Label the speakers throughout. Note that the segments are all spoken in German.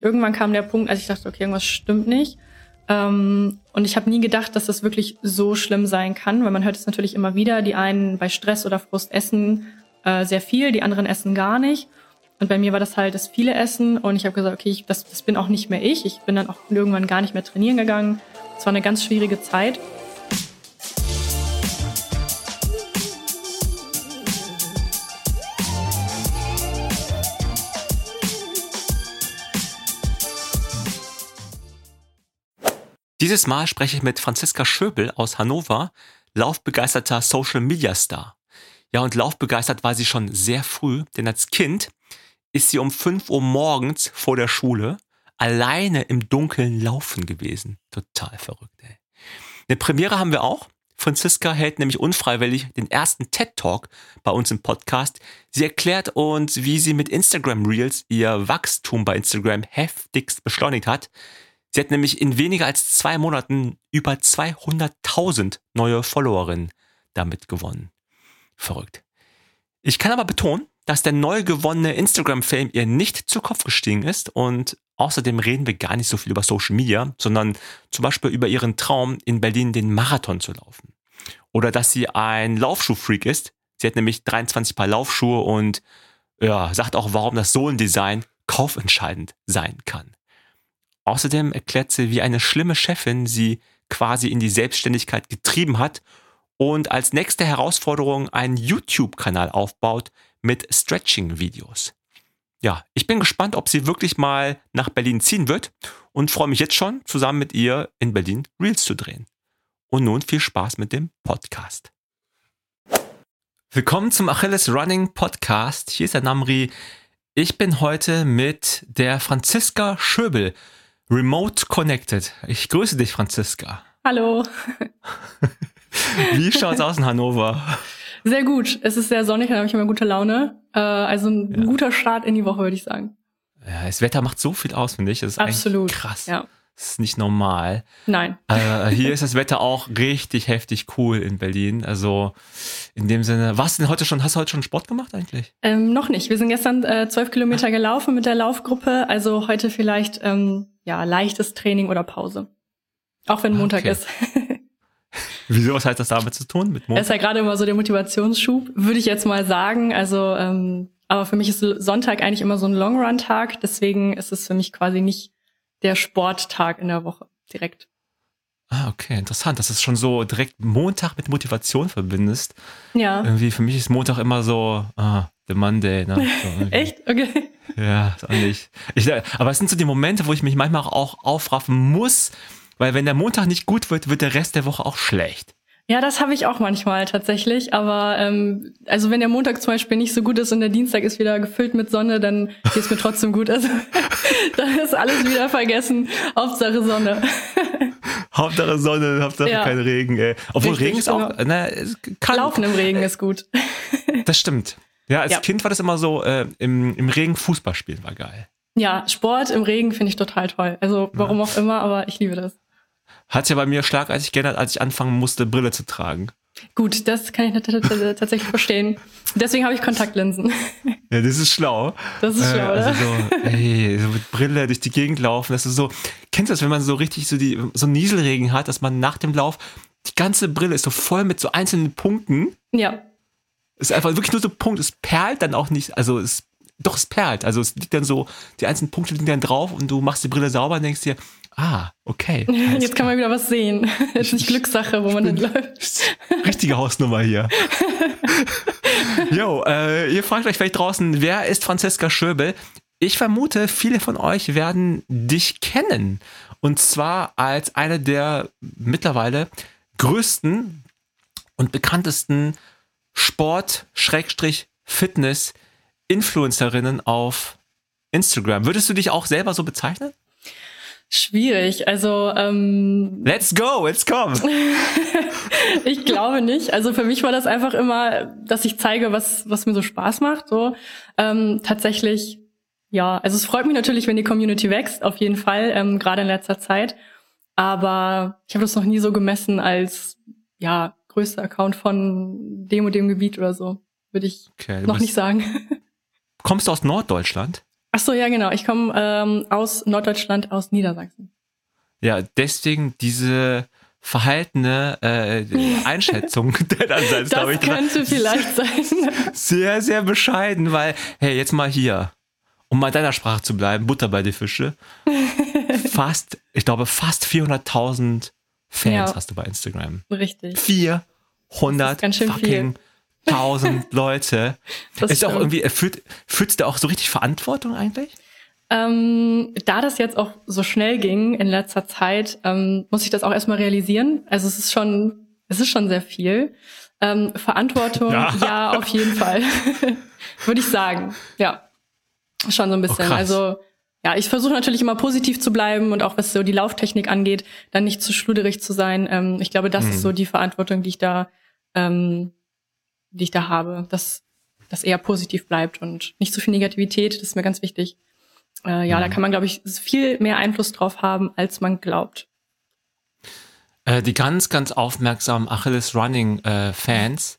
Speaker 1: Irgendwann kam der Punkt, als ich dachte, okay, irgendwas stimmt nicht. Ähm, und ich habe nie gedacht, dass das wirklich so schlimm sein kann, weil man hört es natürlich immer wieder. Die einen bei Stress oder Frust essen äh, sehr viel, die anderen essen gar nicht. Und bei mir war das halt das viele Essen und ich habe gesagt, okay, ich, das, das bin auch nicht mehr ich. Ich bin dann auch irgendwann gar nicht mehr trainieren gegangen. Es war eine ganz schwierige Zeit.
Speaker 2: Dieses Mal spreche ich mit Franziska Schöbel aus Hannover, laufbegeisterter Social Media Star. Ja, und laufbegeistert war sie schon sehr früh, denn als Kind ist sie um 5 Uhr morgens vor der Schule alleine im Dunkeln laufen gewesen. Total verrückt, ey. Eine Premiere haben wir auch. Franziska hält nämlich unfreiwillig den ersten TED Talk bei uns im Podcast. Sie erklärt uns, wie sie mit Instagram Reels ihr Wachstum bei Instagram heftigst beschleunigt hat. Sie hat nämlich in weniger als zwei Monaten über 200.000 neue Followerinnen damit gewonnen. Verrückt. Ich kann aber betonen, dass der neu gewonnene Instagram-Fame ihr nicht zu Kopf gestiegen ist und außerdem reden wir gar nicht so viel über Social Media, sondern zum Beispiel über ihren Traum, in Berlin den Marathon zu laufen. Oder dass sie ein Laufschuhfreak ist. Sie hat nämlich 23 Paar Laufschuhe und ja, sagt auch, warum das Sohlendesign kaufentscheidend sein kann. Außerdem erklärt sie, wie eine schlimme Chefin sie quasi in die Selbstständigkeit getrieben hat und als nächste Herausforderung einen YouTube-Kanal aufbaut mit Stretching-Videos. Ja, ich bin gespannt, ob sie wirklich mal nach Berlin ziehen wird und freue mich jetzt schon, zusammen mit ihr in Berlin Reels zu drehen. Und nun viel Spaß mit dem Podcast. Willkommen zum Achilles Running Podcast. Hier ist der Namri. Ich bin heute mit der Franziska Schöbel Remote Connected. Ich grüße dich, Franziska.
Speaker 1: Hallo.
Speaker 2: Wie schaut's aus in Hannover?
Speaker 1: Sehr gut. Es ist sehr sonnig, da habe ich immer gute Laune. Äh, also ein ja. guter Start in die Woche, würde ich sagen.
Speaker 2: Ja, das Wetter macht so viel aus, finde ich. Das ist Absolut. krass. Ja. Das ist nicht normal.
Speaker 1: Nein.
Speaker 2: Äh, hier ist das Wetter auch richtig heftig cool in Berlin. Also in dem Sinne, was denn heute schon? Hast du heute schon Sport gemacht eigentlich?
Speaker 1: Ähm, noch nicht. Wir sind gestern äh, zwölf Kilometer gelaufen mit der Laufgruppe. Also heute vielleicht ähm, ja, leichtes Training oder Pause. Auch wenn Montag okay. ist.
Speaker 2: Wieso, was hat das damit zu tun? Mit
Speaker 1: Montag? ist ja gerade immer so der Motivationsschub, würde ich jetzt mal sagen. Also, ähm, aber für mich ist Sonntag eigentlich immer so ein Long-Run-Tag. Deswegen ist es für mich quasi nicht der Sporttag in der Woche direkt.
Speaker 2: Ah, okay, interessant, dass du es schon so direkt Montag mit Motivation verbindest.
Speaker 1: Ja.
Speaker 2: Irgendwie für mich ist Montag immer so, ah, the Monday, ne?
Speaker 1: So Echt? Okay.
Speaker 2: Ja, ist auch nicht. Ich, aber es sind so die Momente, wo ich mich manchmal auch aufraffen muss, weil wenn der Montag nicht gut wird, wird der Rest der Woche auch schlecht.
Speaker 1: Ja, das habe ich auch manchmal tatsächlich. Aber ähm, also wenn der Montag zum Beispiel nicht so gut ist und der Dienstag ist wieder gefüllt mit Sonne, dann geht es mir trotzdem gut. Also dann ist alles wieder vergessen. Hauptsache Sonne.
Speaker 2: Hauptsache Sonne, Hauptsache ja. kein Regen. Ey. Obwohl Richtig, Regen ist auch.
Speaker 1: Genau. Na, kann, Laufen im Regen ist gut.
Speaker 2: Das stimmt. Ja, als ja. Kind war das immer so, äh, im, im Regen Fußball spielen war geil.
Speaker 1: Ja, Sport im Regen finde ich total toll. Also warum ja. auch immer, aber ich liebe das.
Speaker 2: Hat sich ja bei mir schlagartig geändert, als ich anfangen musste, Brille zu tragen.
Speaker 1: Gut, das kann ich tatsächlich verstehen. Deswegen habe ich Kontaktlinsen.
Speaker 2: Ja, das ist schlau.
Speaker 1: Das ist schlau, äh, also
Speaker 2: so, ey, so mit Brille durch die Gegend laufen, das ist so, kennst du das, wenn man so richtig so die, so Nieselregen hat, dass man nach dem Lauf, die ganze Brille ist so voll mit so einzelnen Punkten.
Speaker 1: Ja.
Speaker 2: Es ist einfach wirklich nur so Punkt, es perlt dann auch nicht, also es doch, es perlt. Also es liegt dann so, die einzelnen Punkte liegen dann drauf und du machst die Brille sauber und denkst dir, ah, okay.
Speaker 1: Jetzt kann man wieder was sehen. Jetzt ist Glückssache, wo man läuft.
Speaker 2: Richtige Hausnummer hier. Jo, äh, ihr fragt euch vielleicht draußen, wer ist Franziska Schöbel? Ich vermute, viele von euch werden dich kennen. Und zwar als eine der mittlerweile größten und bekanntesten Sport-Fitness- Influencerinnen auf Instagram. Würdest du dich auch selber so bezeichnen?
Speaker 1: Schwierig. Also ähm,
Speaker 2: Let's go, let's come.
Speaker 1: ich glaube nicht. Also für mich war das einfach immer, dass ich zeige, was was mir so Spaß macht. So ähm, tatsächlich, ja. Also es freut mich natürlich, wenn die Community wächst, auf jeden Fall, ähm, gerade in letzter Zeit. Aber ich habe das noch nie so gemessen als ja größter Account von dem und dem Gebiet oder so. Würde ich okay, noch nicht sagen.
Speaker 2: Kommst du aus Norddeutschland?
Speaker 1: Ach so, ja genau. Ich komme ähm, aus Norddeutschland, aus Niedersachsen.
Speaker 2: Ja, deswegen diese verhaltene äh, Einschätzung
Speaker 1: deinerseits, glaube ich. Das könnte vielleicht sein.
Speaker 2: Sehr, sehr bescheiden, weil, hey, jetzt mal hier, um mal deiner Sprache zu bleiben, Butter bei die Fische. fast, ich glaube, fast 400.000 Fans ja. hast du bei Instagram.
Speaker 1: Richtig.
Speaker 2: 400 fucking 1000 Leute. Das ist auch irgendwie, fühlt, fühlst du auch so richtig Verantwortung eigentlich?
Speaker 1: Ähm, da das jetzt auch so schnell ging in letzter Zeit, ähm, muss ich das auch erstmal realisieren. Also es ist schon, es ist schon sehr viel. Ähm, Verantwortung, ja. ja, auf jeden Fall. Würde ich sagen. Ja. Schon so ein bisschen. Oh, also ja, ich versuche natürlich immer positiv zu bleiben und auch was so die Lauftechnik angeht, dann nicht zu schluderig zu sein. Ähm, ich glaube, das hm. ist so die Verantwortung, die ich da, ähm, die ich da habe, dass das eher positiv bleibt und nicht zu viel Negativität. Das ist mir ganz wichtig. Äh, ja, mhm. da kann man, glaube ich, viel mehr Einfluss drauf haben, als man glaubt.
Speaker 2: Äh, die ganz, ganz aufmerksamen Achilles Running äh, Fans,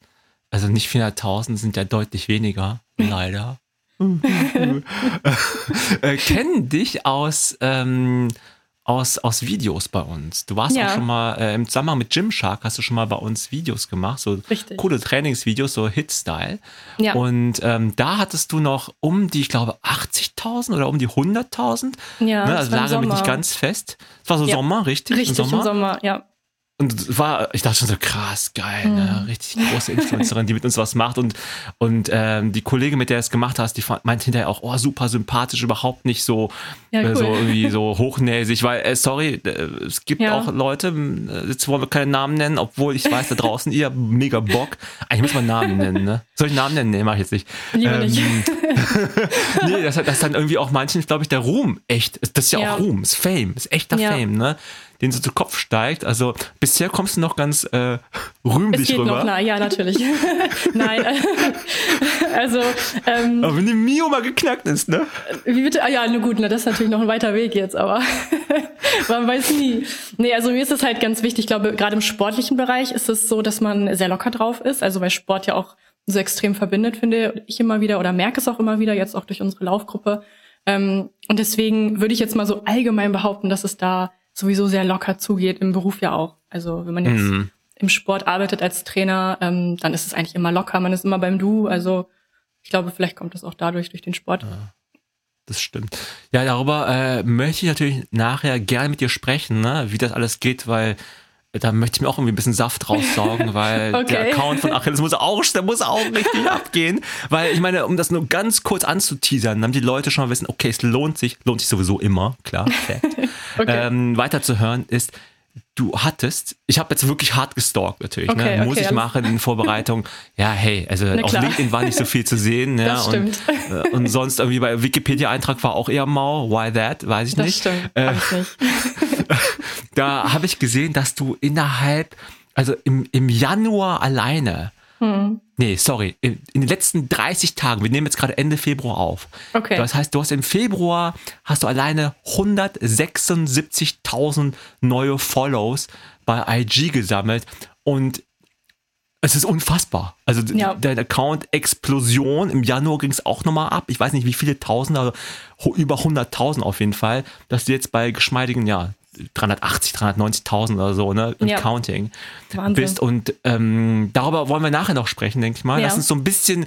Speaker 2: also nicht 400.000, sind ja deutlich weniger, leider. äh, kennen dich aus ähm, aus, aus Videos bei uns. Du warst ja. auch schon mal äh, im Zusammenhang mit Gymshark, hast du schon mal bei uns Videos gemacht, so Richtig. coole Trainingsvideos, so Hit-Style. Ja. Und ähm, da hattest du noch um die, ich glaube, 80.000 oder um die 100.000. Ja, ne? also lage mich nicht ganz fest. Es war so ja. Sommer, richtig?
Speaker 1: Richtig, im Sommer, im Sommer ja.
Speaker 2: Und war, ich dachte schon so krass, geil, ne? Mhm. richtig große Influencerin, die mit uns was macht. Und, und ähm, die Kollegin, mit der du es gemacht hast, die meint hinterher auch, oh, super sympathisch, überhaupt nicht so, ja, cool. äh, so irgendwie so hochnäsig, weil, äh, sorry, äh, es gibt ja. auch Leute, jetzt wollen wir keine Namen nennen, obwohl ich weiß, da draußen, ihr mega Bock. Eigentlich muss man Namen nennen, ne? Soll ich Namen nennen? Nee, mach ich jetzt nicht.
Speaker 1: Lieber ähm, nicht.
Speaker 2: nee, das, das dann irgendwie auch manchen, glaube ich, der Ruhm echt, das ist ja, ja. auch Ruhm, ist Fame, ist echter Fame, ne? Den so zu Kopf steigt. Also bisher kommst du noch ganz äh, rühmlich es geht rüber. Noch,
Speaker 1: na, ja, natürlich. Nein, also. Ähm,
Speaker 2: aber wenn die Mio mal geknackt ist, ne?
Speaker 1: Wie bitte? Ah ja, nur gut, ne, das ist natürlich noch ein weiter Weg jetzt, aber man weiß nie. Nee, also mir ist es halt ganz wichtig, ich glaube, gerade im sportlichen Bereich ist es so, dass man sehr locker drauf ist. Also weil Sport ja auch so extrem verbindet, finde ich immer wieder oder merke es auch immer wieder, jetzt auch durch unsere Laufgruppe. Ähm, und deswegen würde ich jetzt mal so allgemein behaupten, dass es da sowieso sehr locker zugeht, im Beruf ja auch. Also wenn man jetzt mhm. im Sport arbeitet als Trainer, ähm, dann ist es eigentlich immer locker, man ist immer beim Du. Also ich glaube, vielleicht kommt das auch dadurch, durch den Sport.
Speaker 2: Ja, das stimmt. Ja, darüber äh, möchte ich natürlich nachher gerne mit dir sprechen, ne? wie das alles geht, weil da möchte ich mir auch irgendwie ein bisschen Saft raussaugen, weil okay. der Account von Achilles muss auch, der muss auch richtig abgehen. Weil ich meine, um das nur ganz kurz anzuteasern, damit die Leute schon mal wissen, okay, es lohnt sich, lohnt sich sowieso immer, klar, Fact. okay. ähm, weiterzuhören ist, du hattest, ich habe jetzt wirklich hart gestalkt natürlich, ne? okay, ne? muss okay, ich machen in Vorbereitung. Ja, hey, also auf LinkedIn war nicht so viel zu sehen. ja,
Speaker 1: das stimmt.
Speaker 2: Und, äh, und sonst irgendwie bei Wikipedia-Eintrag war auch eher mau. Why that? Weiß ich
Speaker 1: das
Speaker 2: nicht.
Speaker 1: Stimmt, äh, ich nicht.
Speaker 2: Da habe ich gesehen, dass du innerhalb, also im, im Januar alleine, hm. nee, sorry, in, in, den letzten 30 Tagen, wir nehmen jetzt gerade Ende Februar auf. Okay. Das heißt, du hast im Februar, hast du alleine 176.000 neue Follows bei IG gesammelt und es ist unfassbar. Also ja. dein Account Explosion. Im Januar ging es auch nochmal ab. Ich weiß nicht, wie viele Tausend, also über 100.000 auf jeden Fall, dass du jetzt bei geschmeidigen, ja, 380, 390.000 oder so, ne, und ja. Counting Wahnsinn. bist. Und ähm, darüber wollen wir nachher noch sprechen, denke ich mal. Ja. Lass uns so ein bisschen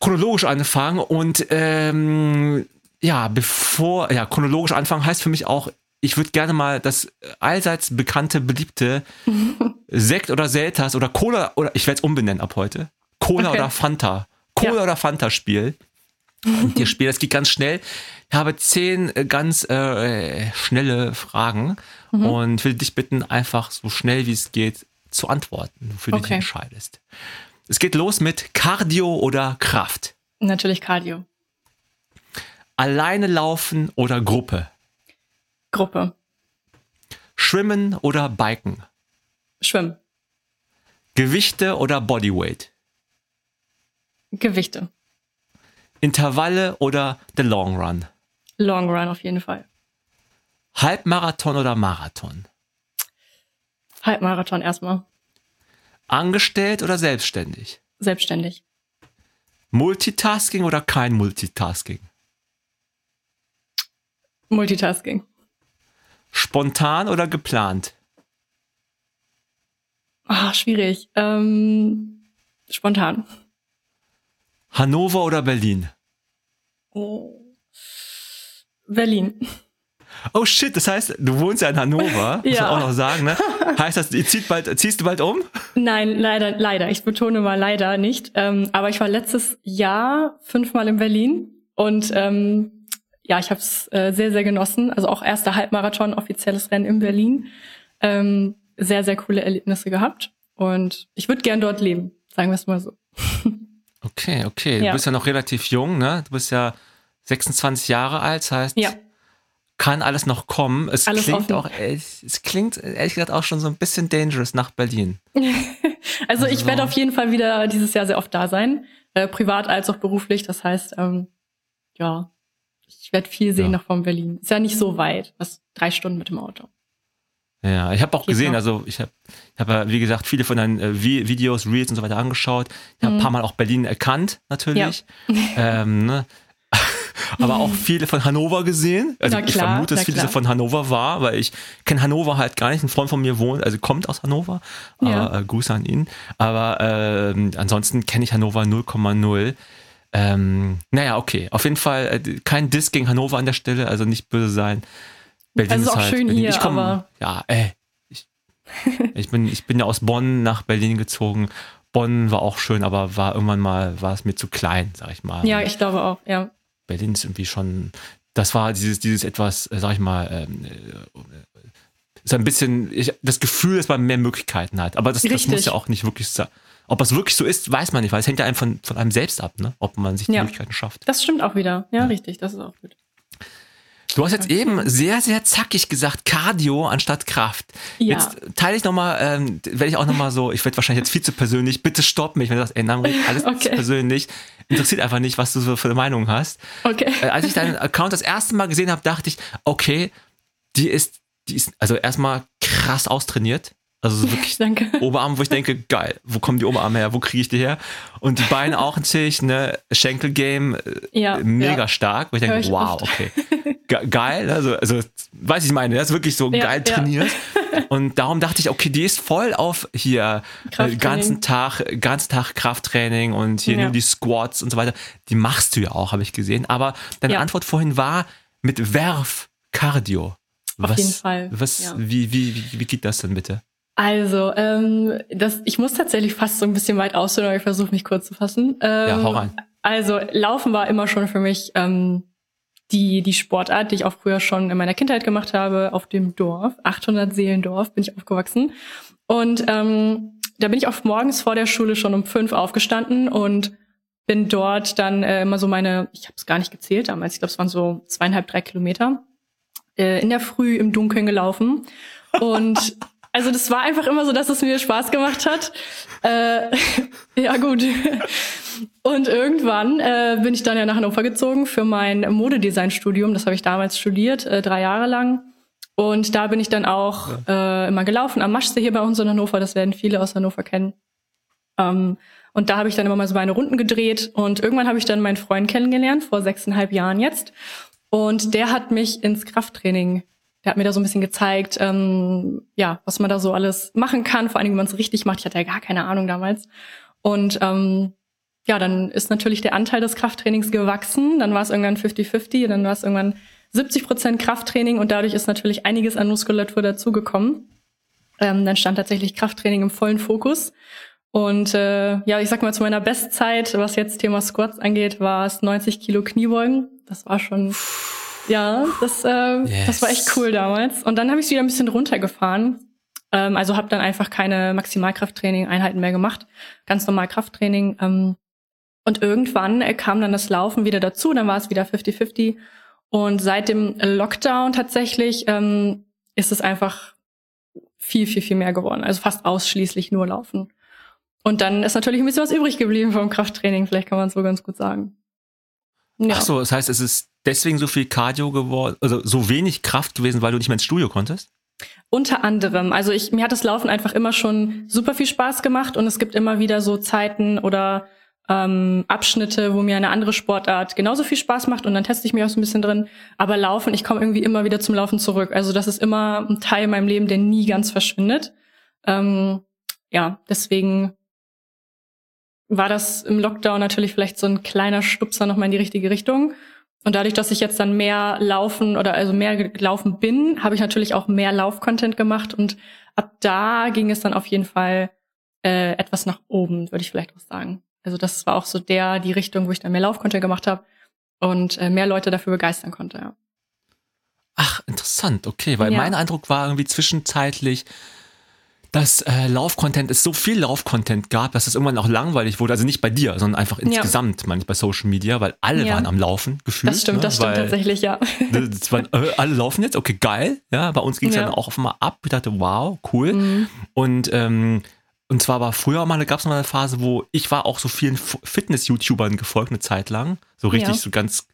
Speaker 2: chronologisch anfangen und ähm, ja, bevor, ja, chronologisch anfangen heißt für mich auch, ich würde gerne mal das allseits bekannte, beliebte Sekt oder Selters oder Cola oder ich werde es umbenennen ab heute. Cola okay. oder Fanta. Cola ja. oder Fanta Spiel. Und dir spielen. Das geht ganz schnell. Ich habe zehn äh, ganz äh, schnelle Fragen mhm. und will dich bitten, einfach so schnell wie es geht zu antworten, für die okay. du entscheidest. Es geht los mit Cardio oder Kraft.
Speaker 1: Natürlich Cardio.
Speaker 2: Alleine laufen oder Gruppe?
Speaker 1: Gruppe.
Speaker 2: Schwimmen oder Biken?
Speaker 1: Schwimmen.
Speaker 2: Gewichte oder Bodyweight?
Speaker 1: Gewichte.
Speaker 2: Intervalle oder the Long Run?
Speaker 1: Long Run auf jeden Fall.
Speaker 2: Halbmarathon oder Marathon?
Speaker 1: Halbmarathon erstmal.
Speaker 2: Angestellt oder selbstständig?
Speaker 1: Selbstständig.
Speaker 2: Multitasking oder kein Multitasking?
Speaker 1: Multitasking.
Speaker 2: Spontan oder geplant?
Speaker 1: Ah, schwierig. Ähm, spontan.
Speaker 2: Hannover oder Berlin?
Speaker 1: Oh. Berlin.
Speaker 2: Oh shit, das heißt, du wohnst ja in Hannover, muss
Speaker 1: Ja.
Speaker 2: man auch noch sagen, ne? Heißt das, zieht bald, ziehst du bald um?
Speaker 1: Nein, leider, leider. Ich betone mal leider nicht. Ähm, aber ich war letztes Jahr fünfmal in Berlin und ähm, ja, ich habe es äh, sehr, sehr genossen. Also auch erster Halbmarathon, offizielles Rennen in Berlin. Ähm, sehr, sehr coole Erlebnisse gehabt. Und ich würde gern dort leben, sagen wir es mal so.
Speaker 2: Okay, okay. Du
Speaker 1: Ja.
Speaker 2: bist ja noch relativ jung, ne? Du bist ja 26 Jahre alt, das heißt,
Speaker 1: Ja,
Speaker 2: kann alles noch kommen. Es
Speaker 1: Alles
Speaker 2: klingt
Speaker 1: offen.
Speaker 2: auch, es klingt ehrlich gesagt auch schon so ein bisschen dangerous nach Berlin.
Speaker 1: also ich
Speaker 2: Also-
Speaker 1: werde auf jeden Fall wieder dieses Jahr sehr oft da sein, äh, privat als auch beruflich. Das heißt, ähm, ja, ich werde viel sehen
Speaker 2: Ja.
Speaker 1: noch von Berlin. Ist ja nicht so weit, das drei Stunden mit dem Auto.
Speaker 2: Ja, ich habe auch gesehen, also ich habe, ich hab, ja, wie gesagt, viele von deinen äh, Vi- Videos, Reels und so weiter angeschaut. Ich habe ein paar Mal auch Berlin erkannt, natürlich. ähm, ne? Aber auch viele von Hannover gesehen. Also
Speaker 1: Na
Speaker 2: ich
Speaker 1: klar,
Speaker 2: vermute, dass viele
Speaker 1: klar.
Speaker 2: von Hannover war, weil ich kenne Hannover halt gar nicht. Ein Freund von mir wohnt, also kommt aus Hannover.
Speaker 1: Ja.
Speaker 2: Aber, äh, Grüße an ihn. Aber ähm, ansonsten kenne ich Hannover 0,0. Ähm, naja, okay. Auf jeden Fall äh, kein Diss gegen Hannover an der Stelle, also nicht böse sein. Berlin
Speaker 1: Also
Speaker 2: ist
Speaker 1: auch
Speaker 2: halt
Speaker 1: schön
Speaker 2: Berlin.
Speaker 1: hier,
Speaker 2: ich komm,
Speaker 1: aber-
Speaker 2: Ja, ey. Ich, ich, bin, ich bin ja aus Bonn nach Berlin gezogen. Bonn war auch schön, aber war irgendwann mal, war es mir zu klein, sag ich mal.
Speaker 1: Ja, ich glaube auch, ja.
Speaker 2: Berlin ist irgendwie schon, das war dieses, dieses etwas, äh, sag ich mal, ähm, äh, ist ein bisschen, ich, das Gefühl, dass man mehr Möglichkeiten hat. Aber das, das muss ja auch nicht wirklich sein. Ob es wirklich so ist, weiß man nicht, weil es hängt ja einem von, von einem selbst ab, ne? ob man sich die
Speaker 1: Ja.
Speaker 2: Möglichkeiten schafft.
Speaker 1: Das stimmt auch wieder. Ja, richtig, das ist auch gut.
Speaker 2: Du hast jetzt eben sehr, sehr zackig gesagt, Cardio anstatt Kraft.
Speaker 1: Ja.
Speaker 2: Jetzt teile ich nochmal, ähm, werde ich auch nochmal so, ich werde wahrscheinlich jetzt viel zu persönlich, bitte stopp mich, wenn du sagst, ey Namri, alles
Speaker 1: Okay.
Speaker 2: zu persönlich. Interessiert einfach nicht, was du so für eine Meinung hast.
Speaker 1: Okay.
Speaker 2: Äh, als ich deinen Account das erste Mal gesehen habe, dachte ich, okay, die ist, die ist also erstmal krass austrainiert. Also so wirklich
Speaker 1: Danke.
Speaker 2: Oberarm, wo ich denke, geil, wo kommen die Oberarme her, wo kriege ich die her? Und die Beine auch natürlich, ne, Schenkelgame, äh,
Speaker 1: Ja,
Speaker 2: mega
Speaker 1: ja.
Speaker 2: stark, wo ich denke,
Speaker 1: ich
Speaker 2: wow,
Speaker 1: oft.
Speaker 2: okay. Ge geil, also, also, weiß ich meine, das ist wirklich so
Speaker 1: Ja,
Speaker 2: geil
Speaker 1: ja.
Speaker 2: trainiert. Und darum dachte ich, okay, die ist voll auf hier äh, ganzen Tag, ganzen Tag Krafttraining und hier
Speaker 1: Ja.
Speaker 2: nur die Squats und so weiter. Die machst du ja auch, habe ich gesehen. Aber deine
Speaker 1: Ja.
Speaker 2: Antwort vorhin war mit Werf Cardio.
Speaker 1: Auf jeden Fall,
Speaker 2: Was,
Speaker 1: ja.
Speaker 2: wie, wie, wie, wie geht das denn bitte?
Speaker 1: Also, ähm, das, ich muss tatsächlich fast so ein bisschen weit ausholen, aber ich versuche mich kurz zu fassen. Ähm,
Speaker 2: Ja, hau rein.
Speaker 1: Also, Laufen war immer schon für mich ähm, die, die Sportart, die ich auch früher schon in meiner Kindheit gemacht habe, auf dem Dorf. 800 Seelendorf bin ich aufgewachsen. Und ähm, da bin ich auch morgens vor der Schule schon um fünf aufgestanden und bin dort dann äh, immer so meine, ich habe es gar nicht gezählt damals, ich glaube, es waren so zweieinhalb, drei Kilometer, äh, in der Früh im Dunkeln gelaufen. Und also das war einfach immer so, dass es mir Spaß gemacht hat. Äh, ja, gut. Und irgendwann äh, bin ich dann ja nach Hannover gezogen für mein Modedesign-Studium. Das habe ich damals studiert, äh, drei Jahre lang. Und da bin ich dann auch äh, immer gelaufen am Maschsee hier bei uns in Hannover. Das werden viele aus Hannover kennen. Ähm, und da habe ich dann immer mal so meine Runden gedreht. Und irgendwann habe ich dann meinen Freund kennengelernt, vor sechseinhalb Jahren jetzt. Und der hat mich ins Krafttraining, der hat mir da so ein bisschen gezeigt, ähm, ja, was man da so alles machen kann, vor allem, wenn man es richtig macht. Ich hatte ja gar keine Ahnung damals. Und ähm, ja, dann ist natürlich der Anteil des Krafttrainings gewachsen. Dann war es irgendwann 50-50, dann war es irgendwann 70 Prozent Krafttraining und dadurch ist natürlich einiges an Muskulatur dazugekommen. Ähm, dann stand tatsächlich Krafttraining im vollen Fokus. Und äh, ja, ich sag mal, zu meiner Bestzeit, was jetzt Thema Squats angeht, war es 90 Kilo Kniebeugen. Das war schon, ja, das, äh,
Speaker 2: Yes.
Speaker 1: das war echt cool damals. Und dann habe ich es wieder ein bisschen runtergefahren. Ähm, also habe dann einfach keine Maximalkrafttraining-Einheiten mehr gemacht. Ganz normal Krafttraining. Ähm, und irgendwann äh, kam dann das Laufen wieder dazu. Dann war es wieder 50-50. Und seit dem Lockdown tatsächlich ähm, ist es einfach viel, viel, viel mehr geworden. Also fast ausschließlich nur Laufen. Und dann ist natürlich ein bisschen was übrig geblieben vom Krafttraining, vielleicht kann man es so ganz gut sagen. Ja.
Speaker 2: Ach so, das heißt, es ist deswegen so viel Cardio geworden, also so wenig Kraft gewesen, weil du nicht mehr ins Studio konntest?
Speaker 1: Unter anderem. Also ich, mir hat das Laufen einfach immer schon super viel Spaß gemacht und es gibt immer wieder so Zeiten oder ähm, Abschnitte, wo mir eine andere Sportart genauso viel Spaß macht und dann teste ich mich auch so ein bisschen drin. Aber Laufen, ich komme irgendwie immer wieder zum Laufen zurück. Also das ist immer ein Teil in meinem Leben, der nie ganz verschwindet. Ähm, ja, deswegen war das im Lockdown natürlich vielleicht so ein kleiner Stupser nochmal in die richtige Richtung. Und dadurch, dass ich jetzt dann mehr laufen oder also mehr gelaufen bin, habe ich natürlich auch mehr Laufcontent gemacht und ab da ging es dann auf jeden Fall äh, etwas nach oben, würde ich vielleicht auch sagen. Also das war auch so der die Richtung, wo ich dann mehr Laufcontent gemacht habe und äh, mehr Leute dafür begeistern konnte. Ja.
Speaker 2: Ach, interessant, okay, weil ja. mein Eindruck war irgendwie zwischenzeitlich, dass äh, Laufcontent es so viel Laufcontent gab, dass es irgendwann auch langweilig wurde. Also nicht bei dir, sondern einfach insgesamt, ja. meine ich, bei Social Media, weil alle ja. waren am Laufen gefühlt.
Speaker 1: Das stimmt, ne? das stimmt tatsächlich, ja.
Speaker 2: Das waren, äh, alle laufen jetzt, okay, geil. Ja, bei uns ging es ja. dann auch auf einmal ab. Ich dachte, wow, cool. Mhm. Und ähm, und zwar war früher mal, gab es mal eine Phase, wo ich war auch so vielen Fitness-YouTubern gefolgt, eine Zeit lang. So richtig, ja. so ganz,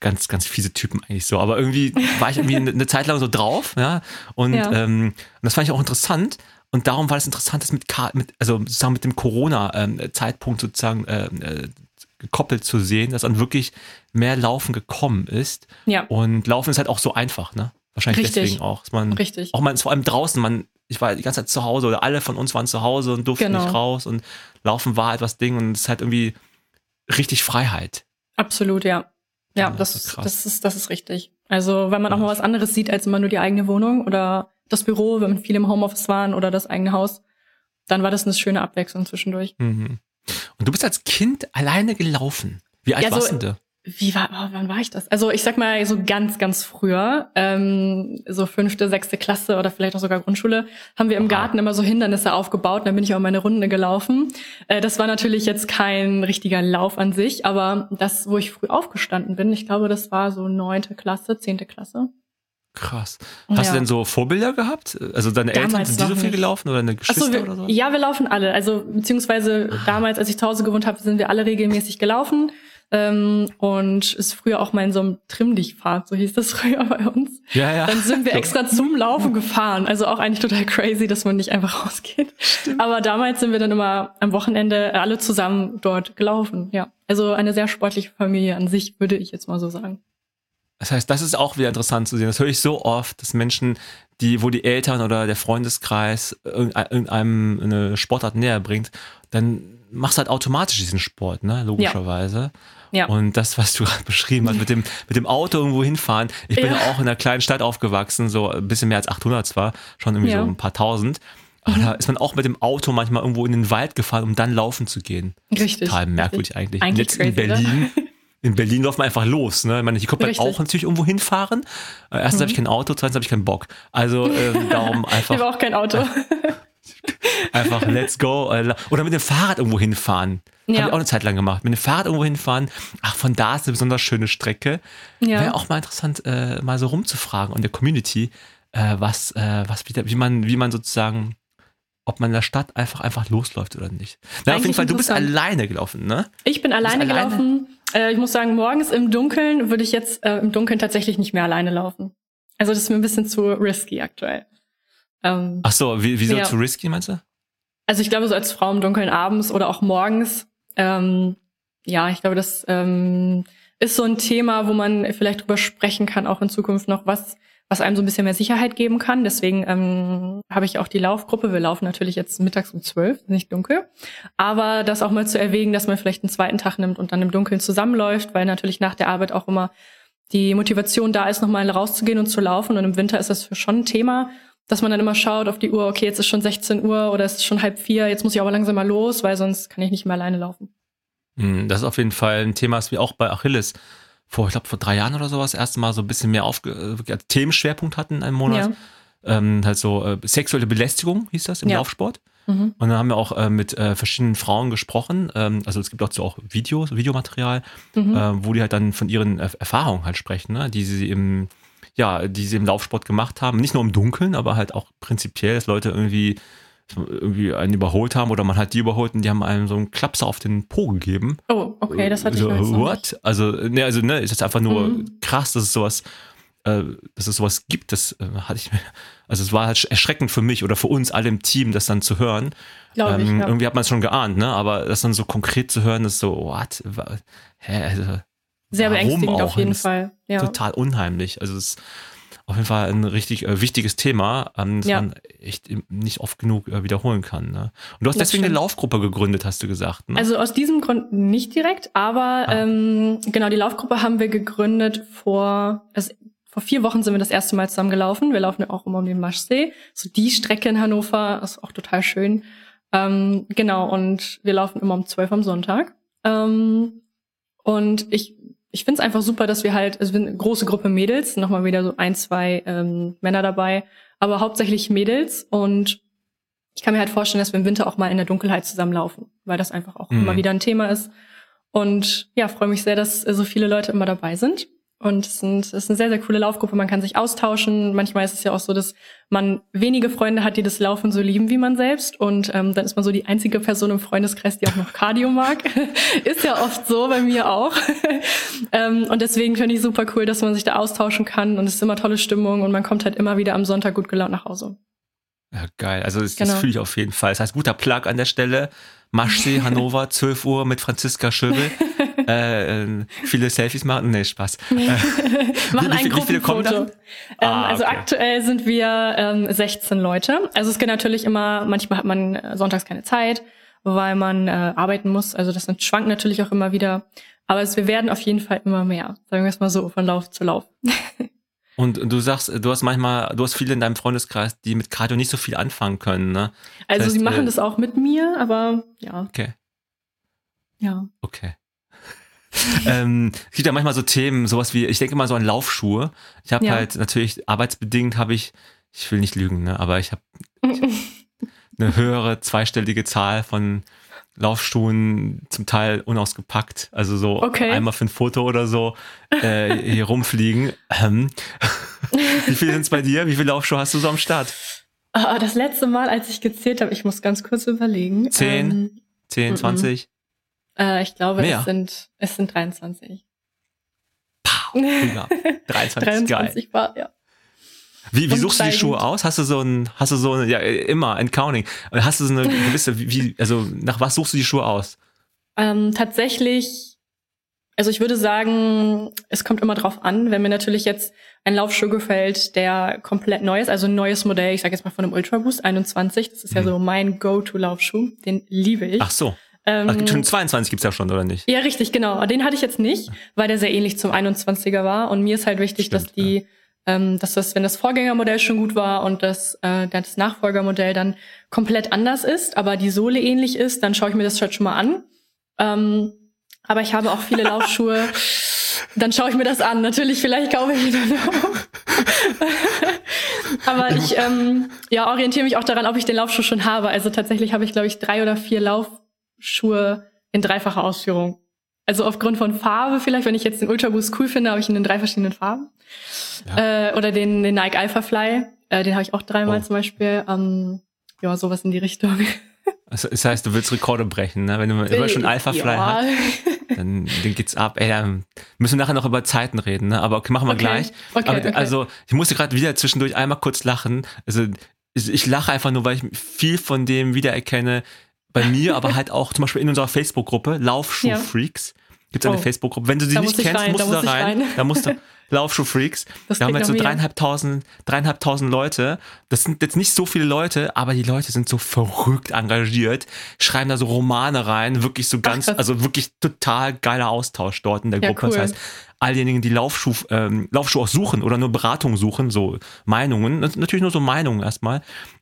Speaker 2: ganz, ganz fiese Typen eigentlich so. Aber irgendwie war ich irgendwie eine, Zeit lang so drauf, ja. Und, ja. Ähm, und das fand ich auch interessant. Und darum war es interessant, das mit, mit also sozusagen mit dem Corona-Zeitpunkt sozusagen äh, äh, gekoppelt zu sehen, dass dann wirklich mehr Laufen gekommen ist.
Speaker 1: Ja.
Speaker 2: Und Laufen ist halt auch so einfach, ne? Wahrscheinlich Richtig. deswegen auch. Dass man,
Speaker 1: Richtig.
Speaker 2: Auch man vor allem draußen, man ich war die ganze Zeit zu Hause oder alle von uns waren zu Hause und durften genau. nicht raus und laufen war etwas Ding und es ist halt irgendwie richtig Freiheit.
Speaker 1: Absolut, ja. Ja, das, das, ist, das, ist, das ist richtig. Also, wenn man auch mal was anderes sieht als immer nur die eigene Wohnung oder das Büro, wenn viele im Homeoffice waren oder das eigene Haus, dann war das eine schöne Abwechslung zwischendurch.
Speaker 2: Mhm. Und du bist als Kind alleine gelaufen. Wie alt ja, warst so, du?
Speaker 1: Wie war, oh, wann war ich das? Also ich sag mal so ganz, ganz früher, ähm, so fünfte, sechste Klasse oder vielleicht auch sogar Grundschule, haben wir im Garten immer so Hindernisse aufgebaut und dann bin ich auch meine Runde gelaufen. Äh, das war natürlich jetzt kein richtiger Lauf an sich, aber das, wo ich früh aufgestanden bin, ich glaube, das war so neunte Klasse, zehnte Klasse.
Speaker 2: Krass. Hast ja. du denn so Vorbilder gehabt? Also deine damals Eltern sind die so viel gelaufen oder deine Geschwister so,
Speaker 1: wir,
Speaker 2: oder so?
Speaker 1: Ja, wir laufen alle. Also beziehungsweise damals, als ich zu Hause gewohnt habe, sind wir alle regelmäßig gelaufen. Ähm, und ist früher auch mal in so einem Trimm-Dich-Fahrt, so hieß das früher bei uns.
Speaker 2: Ja, ja.
Speaker 1: Dann sind wir extra zum Laufen gefahren. Also auch eigentlich total crazy, dass man nicht einfach rausgeht. Stimmt. Aber damals sind wir dann immer am Wochenende alle zusammen dort gelaufen. Ja. Also eine sehr sportliche Familie an sich, würde ich jetzt mal so sagen.
Speaker 2: Das heißt, das ist auch wieder interessant zu sehen. Das höre ich so oft, dass Menschen, die, wo die Eltern oder der Freundeskreis irgendeinem eine Sportart näher bringt, dann machst du halt automatisch diesen Sport, ne? Logischerweise. Ja. Ja. Und das, was du gerade beschrieben hast, mit dem, mit dem Auto irgendwo hinfahren. Ich bin ja. auch in einer kleinen Stadt aufgewachsen, so ein bisschen mehr als 800 zwar, schon irgendwie ja. so ein paar tausend. Aber mhm. da ist man auch mit dem Auto manchmal irgendwo in den Wald gefahren, um dann laufen zu gehen.
Speaker 1: Richtig.
Speaker 2: Total merkwürdig eigentlich.
Speaker 1: eigentlich Jetzt
Speaker 2: crazy, in Berlin. Oder? In Berlin läuft man einfach los. Ne? Ich meine, ich konnte halt auch natürlich irgendwo hinfahren. Äh, erstens mhm. habe ich kein Auto, zweitens habe ich keinen Bock. Also ähm, darum einfach.
Speaker 1: Ich habe auch kein Auto.
Speaker 2: Einfach let's go. Oder mit dem Fahrrad irgendwo hinfahren. Ja. Habe ich auch eine Zeit lang gemacht. Mit dem Fahrrad irgendwo hinfahren. Ach, von da ist eine besonders schöne Strecke. Ja. Wäre auch mal interessant, äh, mal so rumzufragen und der Community, äh, was, äh, was, wie, man, wie man sozusagen, ob man in der Stadt einfach, einfach losläuft oder nicht. Na, auf jeden Fall, du bist alleine gelaufen, ne?
Speaker 1: Ich bin alleine gelaufen. Äh, ich muss sagen, morgens im Dunkeln würde ich jetzt äh, im Dunkeln tatsächlich nicht mehr alleine laufen. Also das ist mir ein bisschen zu risky aktuell.
Speaker 2: Ähm, Ach so, wie, wieso ja. zu risky meinst du?
Speaker 1: Also ich glaube, so als Frau im Dunkeln abends oder auch morgens ähm, ja, ich glaube, das ähm, ist so ein Thema, wo man vielleicht drüber sprechen kann, auch in Zukunft noch, was, was einem so ein bisschen mehr Sicherheit geben kann. Deswegen ähm, habe ich auch die Laufgruppe. Wir laufen natürlich jetzt mittags um zwölf, nicht dunkel. Aber das auch mal zu erwägen, dass man vielleicht einen zweiten Tag nimmt und dann im Dunkeln zusammenläuft, weil natürlich nach der Arbeit auch immer die Motivation da ist, nochmal rauszugehen und zu laufen. Und im Winter ist das schon ein Thema, dass man dann immer schaut auf die Uhr, okay, jetzt ist schon 16 Uhr oder es ist schon halb vier, jetzt muss ich aber langsam mal los, weil sonst kann ich nicht mehr alleine laufen.
Speaker 2: Hm, das ist auf jeden Fall ein Thema, das wir auch bei Achilles vor, ich glaube, vor drei Jahren oder sowas erst mal so ein bisschen mehr auf äh, Themenschwerpunkt hatten in einem Monat. Ja. Ähm, halt so äh, sexuelle Belästigung hieß das im ja. Laufsport. Mhm. Und dann haben wir auch äh, mit äh, verschiedenen Frauen gesprochen. Ähm, also es gibt auch so auch Videos, Videomaterial, mhm. äh, wo die halt dann von ihren Erfahrungen halt sprechen, ne? die sie im ja, die sie im Laufsport gemacht haben. Nicht nur im Dunkeln, aber halt auch prinzipiell, dass Leute irgendwie, irgendwie einen überholt haben oder man hat die überholt und die haben einem so einen Klapser auf den Po gegeben.
Speaker 1: Oh, okay, das hatte
Speaker 2: so,
Speaker 1: ich
Speaker 2: What? Also, ne, also, ne, ist jetzt einfach nur mhm. krass, dass es sowas äh, dass es sowas gibt, das äh, hatte ich mir, also es war halt erschreckend für mich oder für uns alle im Team, das dann zu hören.
Speaker 1: Glaube ich,
Speaker 2: Ähm,
Speaker 1: ja.
Speaker 2: Irgendwie hat man es schon geahnt, ne? Aber das dann so konkret zu hören, ist so, what? Hä? Also,
Speaker 1: Sehr
Speaker 2: warum
Speaker 1: beängstigend
Speaker 2: auch?
Speaker 1: auf jeden Fall. Ja.
Speaker 2: total unheimlich. Also es ist auf jeden Fall ein richtig äh, wichtiges Thema, ähm, das
Speaker 1: Ja.
Speaker 2: man echt nicht oft genug äh, wiederholen kann. Ne? Und du hast
Speaker 1: Das
Speaker 2: deswegen eine
Speaker 1: stimmt.
Speaker 2: Laufgruppe gegründet, hast du gesagt. Ne?
Speaker 1: Also aus diesem Grund nicht direkt, aber
Speaker 2: Ah.
Speaker 1: ähm, genau, die Laufgruppe haben wir gegründet vor, also vor vier Wochen sind wir das erste Mal zusammen gelaufen. Wir laufen ja auch immer um den Maschsee. So die Strecke in Hannover ist auch total schön. Ähm, genau, und wir laufen immer um zwölf am Sonntag. Ähm, und ich, ich finde es einfach super, dass wir halt, also wir sind eine große Gruppe Mädels, nochmal wieder so ein, zwei ähm, Männer dabei, aber hauptsächlich Mädels und ich kann mir halt vorstellen, dass wir im Winter auch mal in der Dunkelheit zusammenlaufen, weil das einfach auch
Speaker 2: Mhm.
Speaker 1: immer wieder ein Thema ist. Und ja, freue mich sehr, dass so viele Leute immer dabei sind. Und es, sind, es ist eine sehr, sehr coole Laufgruppe. Man kann sich austauschen. Manchmal ist es ja auch so, dass man wenige Freunde hat, die das Laufen so lieben wie man selbst. Und ähm, dann ist man so die einzige Person im Freundeskreis, die auch noch Cardio mag. ist ja oft so, bei mir auch. ähm, und deswegen finde ich super cool, dass man sich da austauschen kann. Und es ist immer tolle Stimmung. Und man kommt halt immer wieder am Sonntag gut gelaunt nach Hause.
Speaker 2: ja, geil. Also das, das
Speaker 1: Genau.
Speaker 2: fühle ich auf jeden Fall. Das heißt, guter Plug an der Stelle. Maschsee, Hannover, 12 Uhr mit Franziska Schöbel. Äh, äh, viele Selfies machen. Nee, Spaß.
Speaker 1: Machen
Speaker 2: wie,
Speaker 1: ein
Speaker 2: wie, wie viele kommen dann?
Speaker 1: Ähm,
Speaker 2: Ah,
Speaker 1: also
Speaker 2: okay.
Speaker 1: aktuell sind wir ähm, 16 Leute. Also es geht natürlich immer, manchmal hat man äh, sonntags keine Zeit, weil man äh, arbeiten muss. Also das schwankt natürlich auch immer wieder. Aber es, wir werden auf jeden Fall immer mehr. Sagen wir es mal so, von Lauf zu Lauf.
Speaker 2: Und du sagst, du hast manchmal, du hast viele in deinem Freundeskreis, die mit Cardio nicht so viel anfangen können, ne?
Speaker 1: Also
Speaker 2: heißt,
Speaker 1: sie machen
Speaker 2: äh,
Speaker 1: das auch mit mir, aber ja,
Speaker 2: Okay,
Speaker 1: ja.
Speaker 2: okay. ähm, es gibt ja manchmal so Themen, sowas wie, ich denke mal so an Laufschuhe. Ich habe
Speaker 1: Ja.
Speaker 2: halt natürlich arbeitsbedingt habe ich, ich will nicht lügen, ne, aber ich habe eine höhere zweistellige Zahl von Laufschuhen, zum Teil unausgepackt, also so
Speaker 1: Okay.
Speaker 2: einmal für ein Foto oder so äh, hier rumfliegen. Ähm, wie viele sind es bei dir? Wie viele Laufschuhe hast du so am Start?
Speaker 1: Ah, das letzte Mal, als ich gezählt habe, ich muss ganz kurz überlegen.
Speaker 2: Zehn?
Speaker 1: Ähm,
Speaker 2: 10,
Speaker 1: Mhm.
Speaker 2: 20?
Speaker 1: äh, ich glaube,
Speaker 2: Mehr?
Speaker 1: es sind es sind 23.
Speaker 2: Ja, 23, geil.
Speaker 1: 23 war, ja.
Speaker 2: Wie, wie
Speaker 1: Und
Speaker 2: suchst du die. Schuhe aus? Hast du so ein, hast du so eine, ja, immer, ein Counting. Hast du so eine gewisse, wie, also nach was suchst du die Schuhe aus?
Speaker 1: Ähm, tatsächlich, also ich würde sagen, es kommt immer drauf an, wenn mir natürlich jetzt ein Laufschuh gefällt, der komplett neu ist, also ein neues Modell, ich sage jetzt mal von einem Ultra Boost 21, das ist ja
Speaker 2: Mhm.
Speaker 1: so mein Go-To-Laufschuh, den liebe ich.
Speaker 2: Ach so.
Speaker 1: Ähm,
Speaker 2: Ach, gibt schon 22 gibt's ja schon, oder nicht?
Speaker 1: ja, richtig, genau. Den hatte ich jetzt nicht, weil der sehr ähnlich zum 21er war. Und mir ist halt wichtig,
Speaker 2: Stimmt,
Speaker 1: dass die, ähm, dass das, wenn das Vorgängermodell schon gut war und das, äh, das Nachfolgermodell dann komplett anders ist, aber die Sohle ähnlich ist, dann schaue ich mir das halt schon mal an. Ähm, aber ich habe auch viele Laufschuhe. Dann schaue ich mir das an. Natürlich, vielleicht kaufe ich dann auch. aber ich ähm, ja, orientiere mich auch daran, ob ich den Laufschuh schon habe. Also tatsächlich habe ich, glaube ich, drei oder vier Laufschuhe in dreifacher Ausführung. Also aufgrund von Farbe vielleicht, wenn ich jetzt den Ultra Boost cool finde, habe ich ihn in drei verschiedenen Farben. Äh, oder den, den Nike Alpha Fly, äh, den habe ich auch dreimal
Speaker 2: Oh.
Speaker 1: zum Beispiel. Ähm, ja, sowas in die Richtung.
Speaker 2: Also, das heißt, du willst Rekorde brechen, ne? Wenn du immer schon Alpha Fly
Speaker 1: ja.
Speaker 2: hast, dann, dann geht's ab. Ey, dann müssen wir nachher noch über Zeiten reden, ne? Aber okay, machen wir
Speaker 1: Okay.
Speaker 2: gleich.
Speaker 1: Okay,
Speaker 2: Aber
Speaker 1: okay.
Speaker 2: also, ich musste gerade wieder zwischendurch einmal kurz lachen. Also, ich lache einfach nur, weil ich viel von dem wiedererkenne. Bei mir, aber halt auch zum Beispiel in unserer Facebook-Gruppe, Laufschuh-Freaks. Gibt's eine
Speaker 1: Oh.
Speaker 2: Facebook-Gruppe. Wenn du sie
Speaker 1: Da
Speaker 2: nicht kennst,
Speaker 1: rein,
Speaker 2: musst
Speaker 1: da
Speaker 2: du da rein.
Speaker 1: rein.
Speaker 2: Da musst du Laufschuh-Freaks. Wir haben
Speaker 1: klingt
Speaker 2: jetzt so dreieinhalbtausend, dreieinhalbtausend Leute. Das sind jetzt nicht so viele Leute, aber die Leute sind so verrückt engagiert, schreiben da so Romane rein, wirklich so ganz,
Speaker 1: krass.
Speaker 2: also wirklich total geiler Austausch dort in der
Speaker 1: Ja,
Speaker 2: Gruppe.
Speaker 1: cool.
Speaker 2: Das heißt, all diejenigen, die Laufschuh, ähm, Laufschuh auch suchen oder nur Beratung suchen, so Meinungen, natürlich nur so Meinungen erstmal.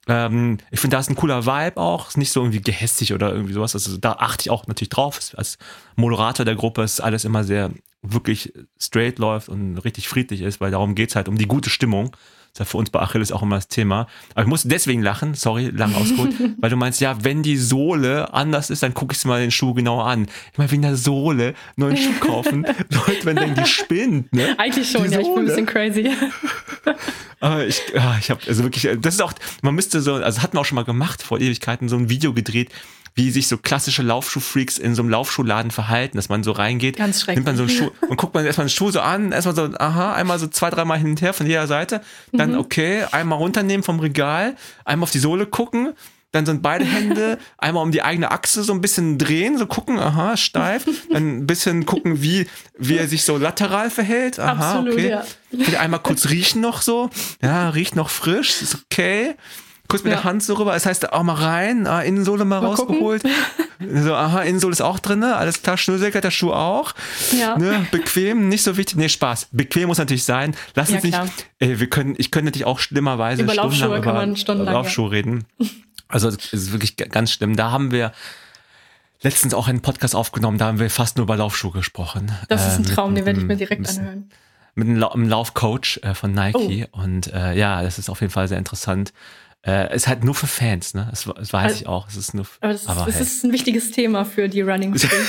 Speaker 2: Ähm, ich finde, da ist ein cooler Vibe auch, ist nicht so irgendwie gehässig oder irgendwie sowas. Also da achte ich auch natürlich drauf. Als Moderator der Gruppe ist alles immer sehr wirklich straight läuft und richtig friedlich ist, weil darum geht's halt um die gute Stimmung. Das ist ja für uns bei Achilles auch immer das Thema. Aber ich muss deswegen lachen, sorry, lang ausgeholt, weil du meinst, ja, wenn die Sohle anders ist, dann gucke ich mir den Schuh genauer an. Ich meine, wegen der Sohle neuen Schuh kaufen, Leute, wenn denken, die spinnt, ne?
Speaker 1: Eigentlich schon,
Speaker 2: Die
Speaker 1: ja, ich bin ein bisschen crazy.
Speaker 2: Aber ich, ja, ich habe also wirklich, das ist auch, man müsste so, also hatten wir auch schon mal gemacht vor Ewigkeiten, so ein Video gedreht, wie sich so klassische Laufschuhfreaks in so einem Laufschuhladen verhalten, dass man so reingeht,
Speaker 1: Ganz schrecklich.
Speaker 2: nimmt man so einen Schuh und guckt man erstmal einen Schuh so an, erstmal so, aha, einmal so zwei, dreimal hin und her von jeder Seite, dann
Speaker 1: Mhm.
Speaker 2: okay, einmal runternehmen vom Regal, einmal auf die Sohle gucken, dann so beide Hände, einmal um die eigene Achse so ein bisschen drehen, so gucken, aha, steif, dann ein bisschen gucken, wie, wie er sich so lateral verhält, aha,
Speaker 1: Absolut,
Speaker 2: okay.
Speaker 1: ja.
Speaker 2: Einmal kurz riechen noch so, ja, riecht noch frisch, ist okay. Kurz mit
Speaker 1: Ja.
Speaker 2: der Hand so rüber, das heißt auch mal rein, ah, Innensohle mal,
Speaker 1: Mal gucken.
Speaker 2: rausgeholt. So, aha, Innensohle ist auch drin, alles klar, Schnürsenkel, der Schuh auch.
Speaker 1: Ja.
Speaker 2: Ne, bequem, nicht so wichtig. Nee, Spaß. Bequem muss natürlich sein. Lass
Speaker 1: Ja,
Speaker 2: uns nicht, ey, wir können, ich könnte natürlich auch schlimmerweise
Speaker 1: Über Laufschuhe kann
Speaker 2: über
Speaker 1: man stundenlang, ja.
Speaker 2: Laufschuhe reden. Also, es ist wirklich ganz schlimm. Da haben wir letztens auch einen Podcast aufgenommen, da haben wir fast nur über Laufschuhe gesprochen.
Speaker 1: Das ist
Speaker 2: Äh,
Speaker 1: ein
Speaker 2: mit-
Speaker 1: Traum, den
Speaker 2: mit
Speaker 1: werde ich mir direkt
Speaker 2: mit-
Speaker 1: anhören.
Speaker 2: mit einem Laufcoach äh, von Nike
Speaker 1: Oh.
Speaker 2: und äh, ja, das ist auf jeden Fall sehr interessant. Äh, ist halt nur für Fans, ne? Das, das weiß
Speaker 1: Also-
Speaker 2: ich auch. Es ist nur,
Speaker 1: Aber das,
Speaker 2: aber
Speaker 1: das
Speaker 2: hey.
Speaker 1: ist ein wichtiges Thema für die Running School.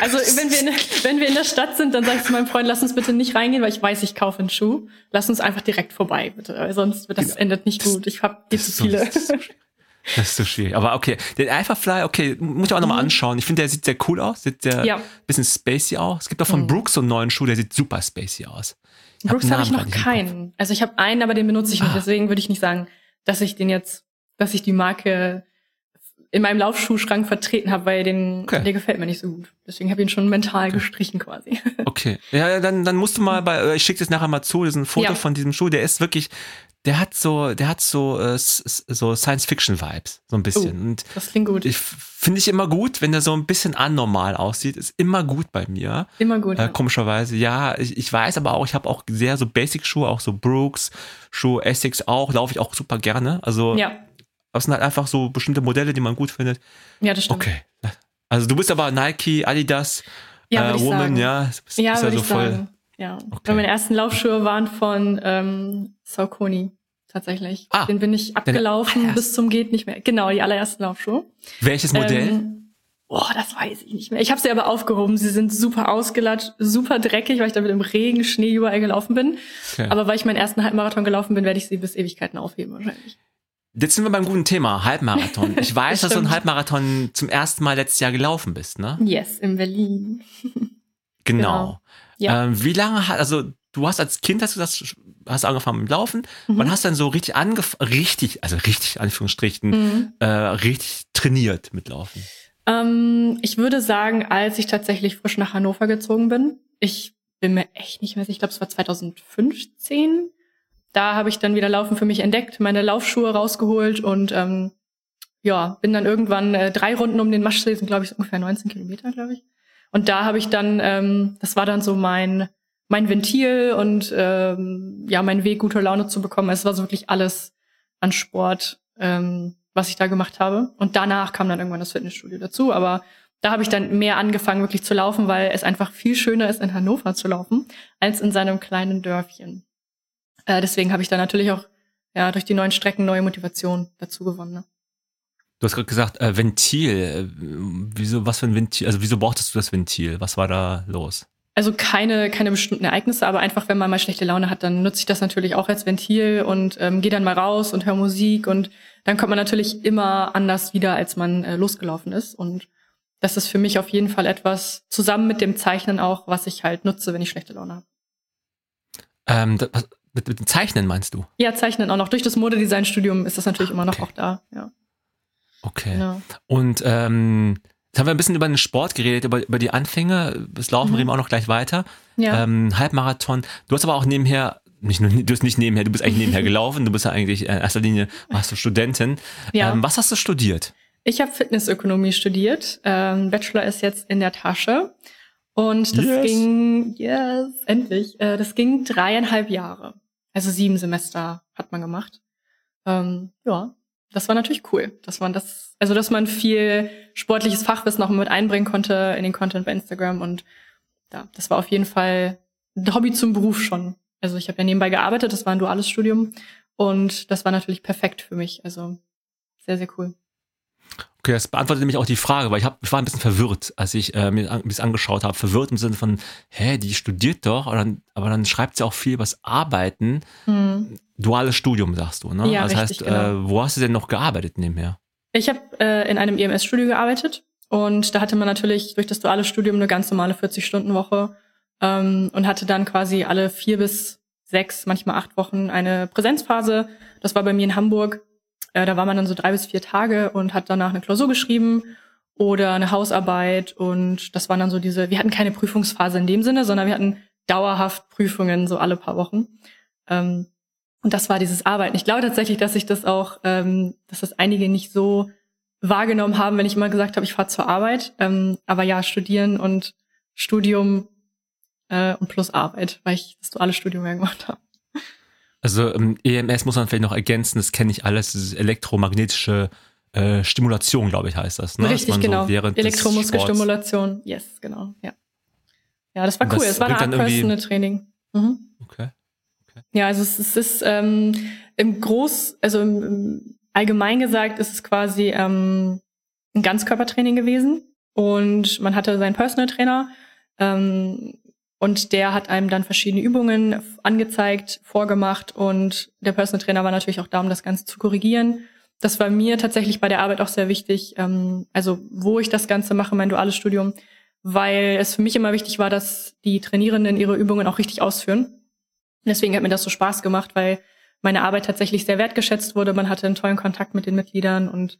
Speaker 1: Also wenn wir, in, wenn wir in der Stadt sind, dann sage ich zu meinem Freund, lass uns bitte nicht reingehen, weil ich weiß, ich kaufe einen Schuh. Lass uns einfach direkt vorbei, bitte. Weil sonst wird das
Speaker 2: Genau.
Speaker 1: endet nicht gut. Ich habe viel zu
Speaker 2: ist so-
Speaker 1: viele.
Speaker 2: das ist so schwierig. Das ist so schwierig. Aber okay, den Alphafly, okay, muss ich auch nochmal anschauen. Ich finde, der sieht sehr cool aus, sieht sehr
Speaker 1: Mhm. Ja.
Speaker 2: bisschen spacey aus. Es gibt auch von
Speaker 1: Mhm.
Speaker 2: Brooks so einen neuen Schuh, der sieht super spacey aus. Ich hab
Speaker 1: Brooks habe ich
Speaker 2: Namen
Speaker 1: noch keinen. Also ich habe einen, aber den benutze ich nicht.
Speaker 2: Ah.
Speaker 1: Deswegen würde ich nicht sagen, dass ich den jetzt, dass ich die Marke in meinem Laufschuhschrank vertreten habe, weil den,
Speaker 2: Okay.
Speaker 1: der gefällt mir nicht so gut. Deswegen habe ich ihn schon mental gestrichen quasi.
Speaker 2: Okay. Ja, ja, dann, dann musst du mal bei, äh, ich schicke das nachher mal zu, das ist ein Foto
Speaker 1: Ja.
Speaker 2: von diesem Schuh, der ist wirklich, der hat so, der hat so, äh, so Science-Fiction-Vibes, so ein bisschen.
Speaker 1: Oh.
Speaker 2: Und
Speaker 1: Das klingt gut.
Speaker 2: ich finde ich immer gut, wenn der so ein bisschen anormal aussieht, ist immer gut bei mir.
Speaker 1: Immer gut.
Speaker 2: Äh, komischerweise, ja, ich, ich weiß aber auch, ich habe auch sehr so Basic-Schuhe, auch so Brooks, Schuhe Essex auch, laufe ich auch super gerne. Also,
Speaker 1: ja.
Speaker 2: das sind halt einfach so bestimmte Modelle, die man gut findet.
Speaker 1: ja, das stimmt.
Speaker 2: Okay. Also, du bist aber Nike, Adidas,
Speaker 1: Ja,
Speaker 2: äh, Woman,
Speaker 1: sagen.
Speaker 2: ja. Du bist,
Speaker 1: Ja,
Speaker 2: bist
Speaker 1: würde
Speaker 2: so
Speaker 1: ich
Speaker 2: voll.
Speaker 1: sagen. Ja.
Speaker 2: Okay.
Speaker 1: Meine ersten Laufschuhe waren von ähm, Saucony tatsächlich.
Speaker 2: Ah,
Speaker 1: Den bin ich abgelaufen bis zum geht nicht mehr. Genau, die allerersten Laufschuhe.
Speaker 2: Welches Modell?
Speaker 1: Ähm, boah, das weiß ich nicht mehr. Ich habe sie aber aufgehoben. Sie sind super ausgelatscht, super dreckig, weil ich damit im Regen, Schnee überall gelaufen bin.
Speaker 2: Okay.
Speaker 1: Aber weil ich meinen ersten Halbmarathon gelaufen bin, werde ich sie bis Ewigkeiten aufheben wahrscheinlich.
Speaker 2: Jetzt sind wir beim guten Thema, Halbmarathon. Ich weiß,
Speaker 1: Das
Speaker 2: dass du einen. Halbmarathon zum ersten Mal letztes Jahr gelaufen bist, ne?
Speaker 1: Yes, in Berlin.
Speaker 2: Genau.
Speaker 1: Genau. Ja.
Speaker 2: Ähm, wie lange hat, also du hast als Kind, hast du das, hast angefangen mit Laufen,
Speaker 1: Mhm.
Speaker 2: wann hast du dann so richtig angefangen, richtig, also richtig, Anführungsstrichen,
Speaker 1: Mhm.
Speaker 2: äh, richtig trainiert mit Laufen?
Speaker 1: Ähm, ich würde sagen, als ich tatsächlich frisch nach Hannover gezogen bin, ich bin mir echt nicht mehr sicher, ich glaube, es war 2015. Da habe ich dann wieder Laufen für mich entdeckt, meine Laufschuhe rausgeholt und ähm, ja, bin dann irgendwann äh, drei Runden um den Maschsee, sind glaube ich ungefähr 19 Kilometer, glaube ich. Und da habe ich dann, ähm, das war dann so mein mein Ventil und ähm, ja mein Weg, gute Laune zu bekommen. Es war so wirklich alles an Sport, ähm, was ich da gemacht habe. Und danach kam dann irgendwann das Fitnessstudio dazu. Aber da habe ich dann mehr angefangen, wirklich zu laufen, weil es einfach viel schöner ist, in Hannover zu laufen, als in seinem kleinen Dörfchen. Äh, deswegen habe ich dann natürlich auch ja durch die neuen Strecken neue Motivation dazu gewonnen. Ne?
Speaker 2: Du hast gerade gesagt, äh, Ventil. Äh, wieso, was für ein Ventil? Also wieso brauchtest du das Ventil? Was war da los?
Speaker 1: Also keine, keine bestimmten Ereignisse, aber einfach, wenn man mal schlechte Laune hat, dann nutze ich das natürlich auch als Ventil und ähm, gehe dann mal raus und höre Musik und dann kommt man natürlich immer anders wieder, als man äh, losgelaufen ist. Und das ist für mich auf jeden Fall etwas, zusammen mit dem Zeichnen auch, was ich halt nutze, wenn ich schlechte Laune habe.
Speaker 2: Ähm, das, mit, mit dem Zeichnen meinst du?
Speaker 1: Ja, Zeichnen auch noch. Durch das Modedesign-Studium ist das natürlich immer noch
Speaker 2: Okay.
Speaker 1: auch da. Ja,
Speaker 2: Okay.
Speaker 1: genau.
Speaker 2: Und ähm, jetzt haben wir ein bisschen über den Sport geredet, über, über die Anfänge. Das Laufen
Speaker 1: Mhm.
Speaker 2: reden wir auch noch gleich weiter.
Speaker 1: Ja.
Speaker 2: Ähm, Halbmarathon. Du hast aber auch nebenher, nicht nur, du hast nicht nebenher, du bist eigentlich nebenher gelaufen. Du bist ja eigentlich in erster Linie, warst du Studentin.
Speaker 1: Ja.
Speaker 2: Ähm, was hast du studiert?
Speaker 1: Ich habe Fitnessökonomie studiert. Ähm, Bachelor ist jetzt in der Tasche. Und das
Speaker 2: Yes.
Speaker 1: ging, yes, endlich. Äh, das ging dreieinhalb Jahre. Also sieben Semester hat man gemacht. Ähm, ja, das war natürlich cool, dass man das, also dass man viel sportliches Fachwissen auch mit einbringen konnte in den Content bei Instagram und ja, das war auf jeden Fall ein Hobby zum Beruf schon. Also ich habe ja nebenbei gearbeitet, das war ein duales Studium und das war natürlich perfekt für mich. Also sehr, sehr cool.
Speaker 2: Okay, das beantwortet nämlich auch die Frage, weil ich, hab, ich war ein bisschen verwirrt, als ich äh, mir an- das angeschaut habe. Verwirrt im Sinne von, hä, die studiert doch, aber dann, aber dann schreibt sie auch viel über das Arbeiten.
Speaker 1: Hm.
Speaker 2: Duales Studium, sagst du, ne?
Speaker 1: Ja,
Speaker 2: das
Speaker 1: richtig,
Speaker 2: heißt,
Speaker 1: genau.
Speaker 2: äh, wo hast du denn noch gearbeitet nebenher?
Speaker 1: Ich habe äh, in einem EMS-Studio gearbeitet und da hatte man natürlich durch das duale Studium eine ganz normale 40-Stunden-Woche ähm, und hatte dann quasi alle vier bis sechs, manchmal acht Wochen eine Präsenzphase. Das war bei mir in Hamburg. Äh, da war man dann so drei bis vier Tage und hat danach eine Klausur geschrieben oder eine Hausarbeit und das waren dann so diese, wir hatten keine Prüfungsphase in dem Sinne, sondern wir hatten dauerhaft Prüfungen so alle paar Wochen. Ähm, und das war dieses Arbeiten. Ich glaube tatsächlich, dass ich das auch, ähm, dass das einige nicht so wahrgenommen haben, wenn ich immer gesagt habe, ich fahre zur Arbeit. Ähm, aber ja, studieren und Studium äh, und plus Arbeit, weil ich das duale Studium ja gemacht habe.
Speaker 2: Also ähm, EMS muss man vielleicht noch ergänzen, das kenne ich alles, das ist elektromagnetische äh, Stimulation, glaube ich, heißt das.
Speaker 1: Ne? Richtig, genau. So Elektromuskelstimulation, yes, genau, ja. Ja, das war cool. Es war eine Art Personal Training. Mhm. Okay. okay. Ja, also es, es ist ähm, im Groß, also im, im allgemein gesagt, ist es quasi ähm, ein Ganzkörpertraining gewesen und man hatte seinen Personal Trainer ähm, und der hat einem dann verschiedene Übungen angezeigt, vorgemacht und der Personal Trainer war natürlich auch da, um das Ganze zu korrigieren. Das war mir tatsächlich bei der Arbeit auch sehr wichtig, ähm, also wo ich das Ganze mache, mein duales Studium, weil es für mich immer wichtig war, dass die Trainierenden ihre Übungen auch richtig ausführen. Deswegen hat mir das so Spaß gemacht, weil meine Arbeit tatsächlich sehr wertgeschätzt wurde. Man hatte einen tollen Kontakt mit den Mitgliedern und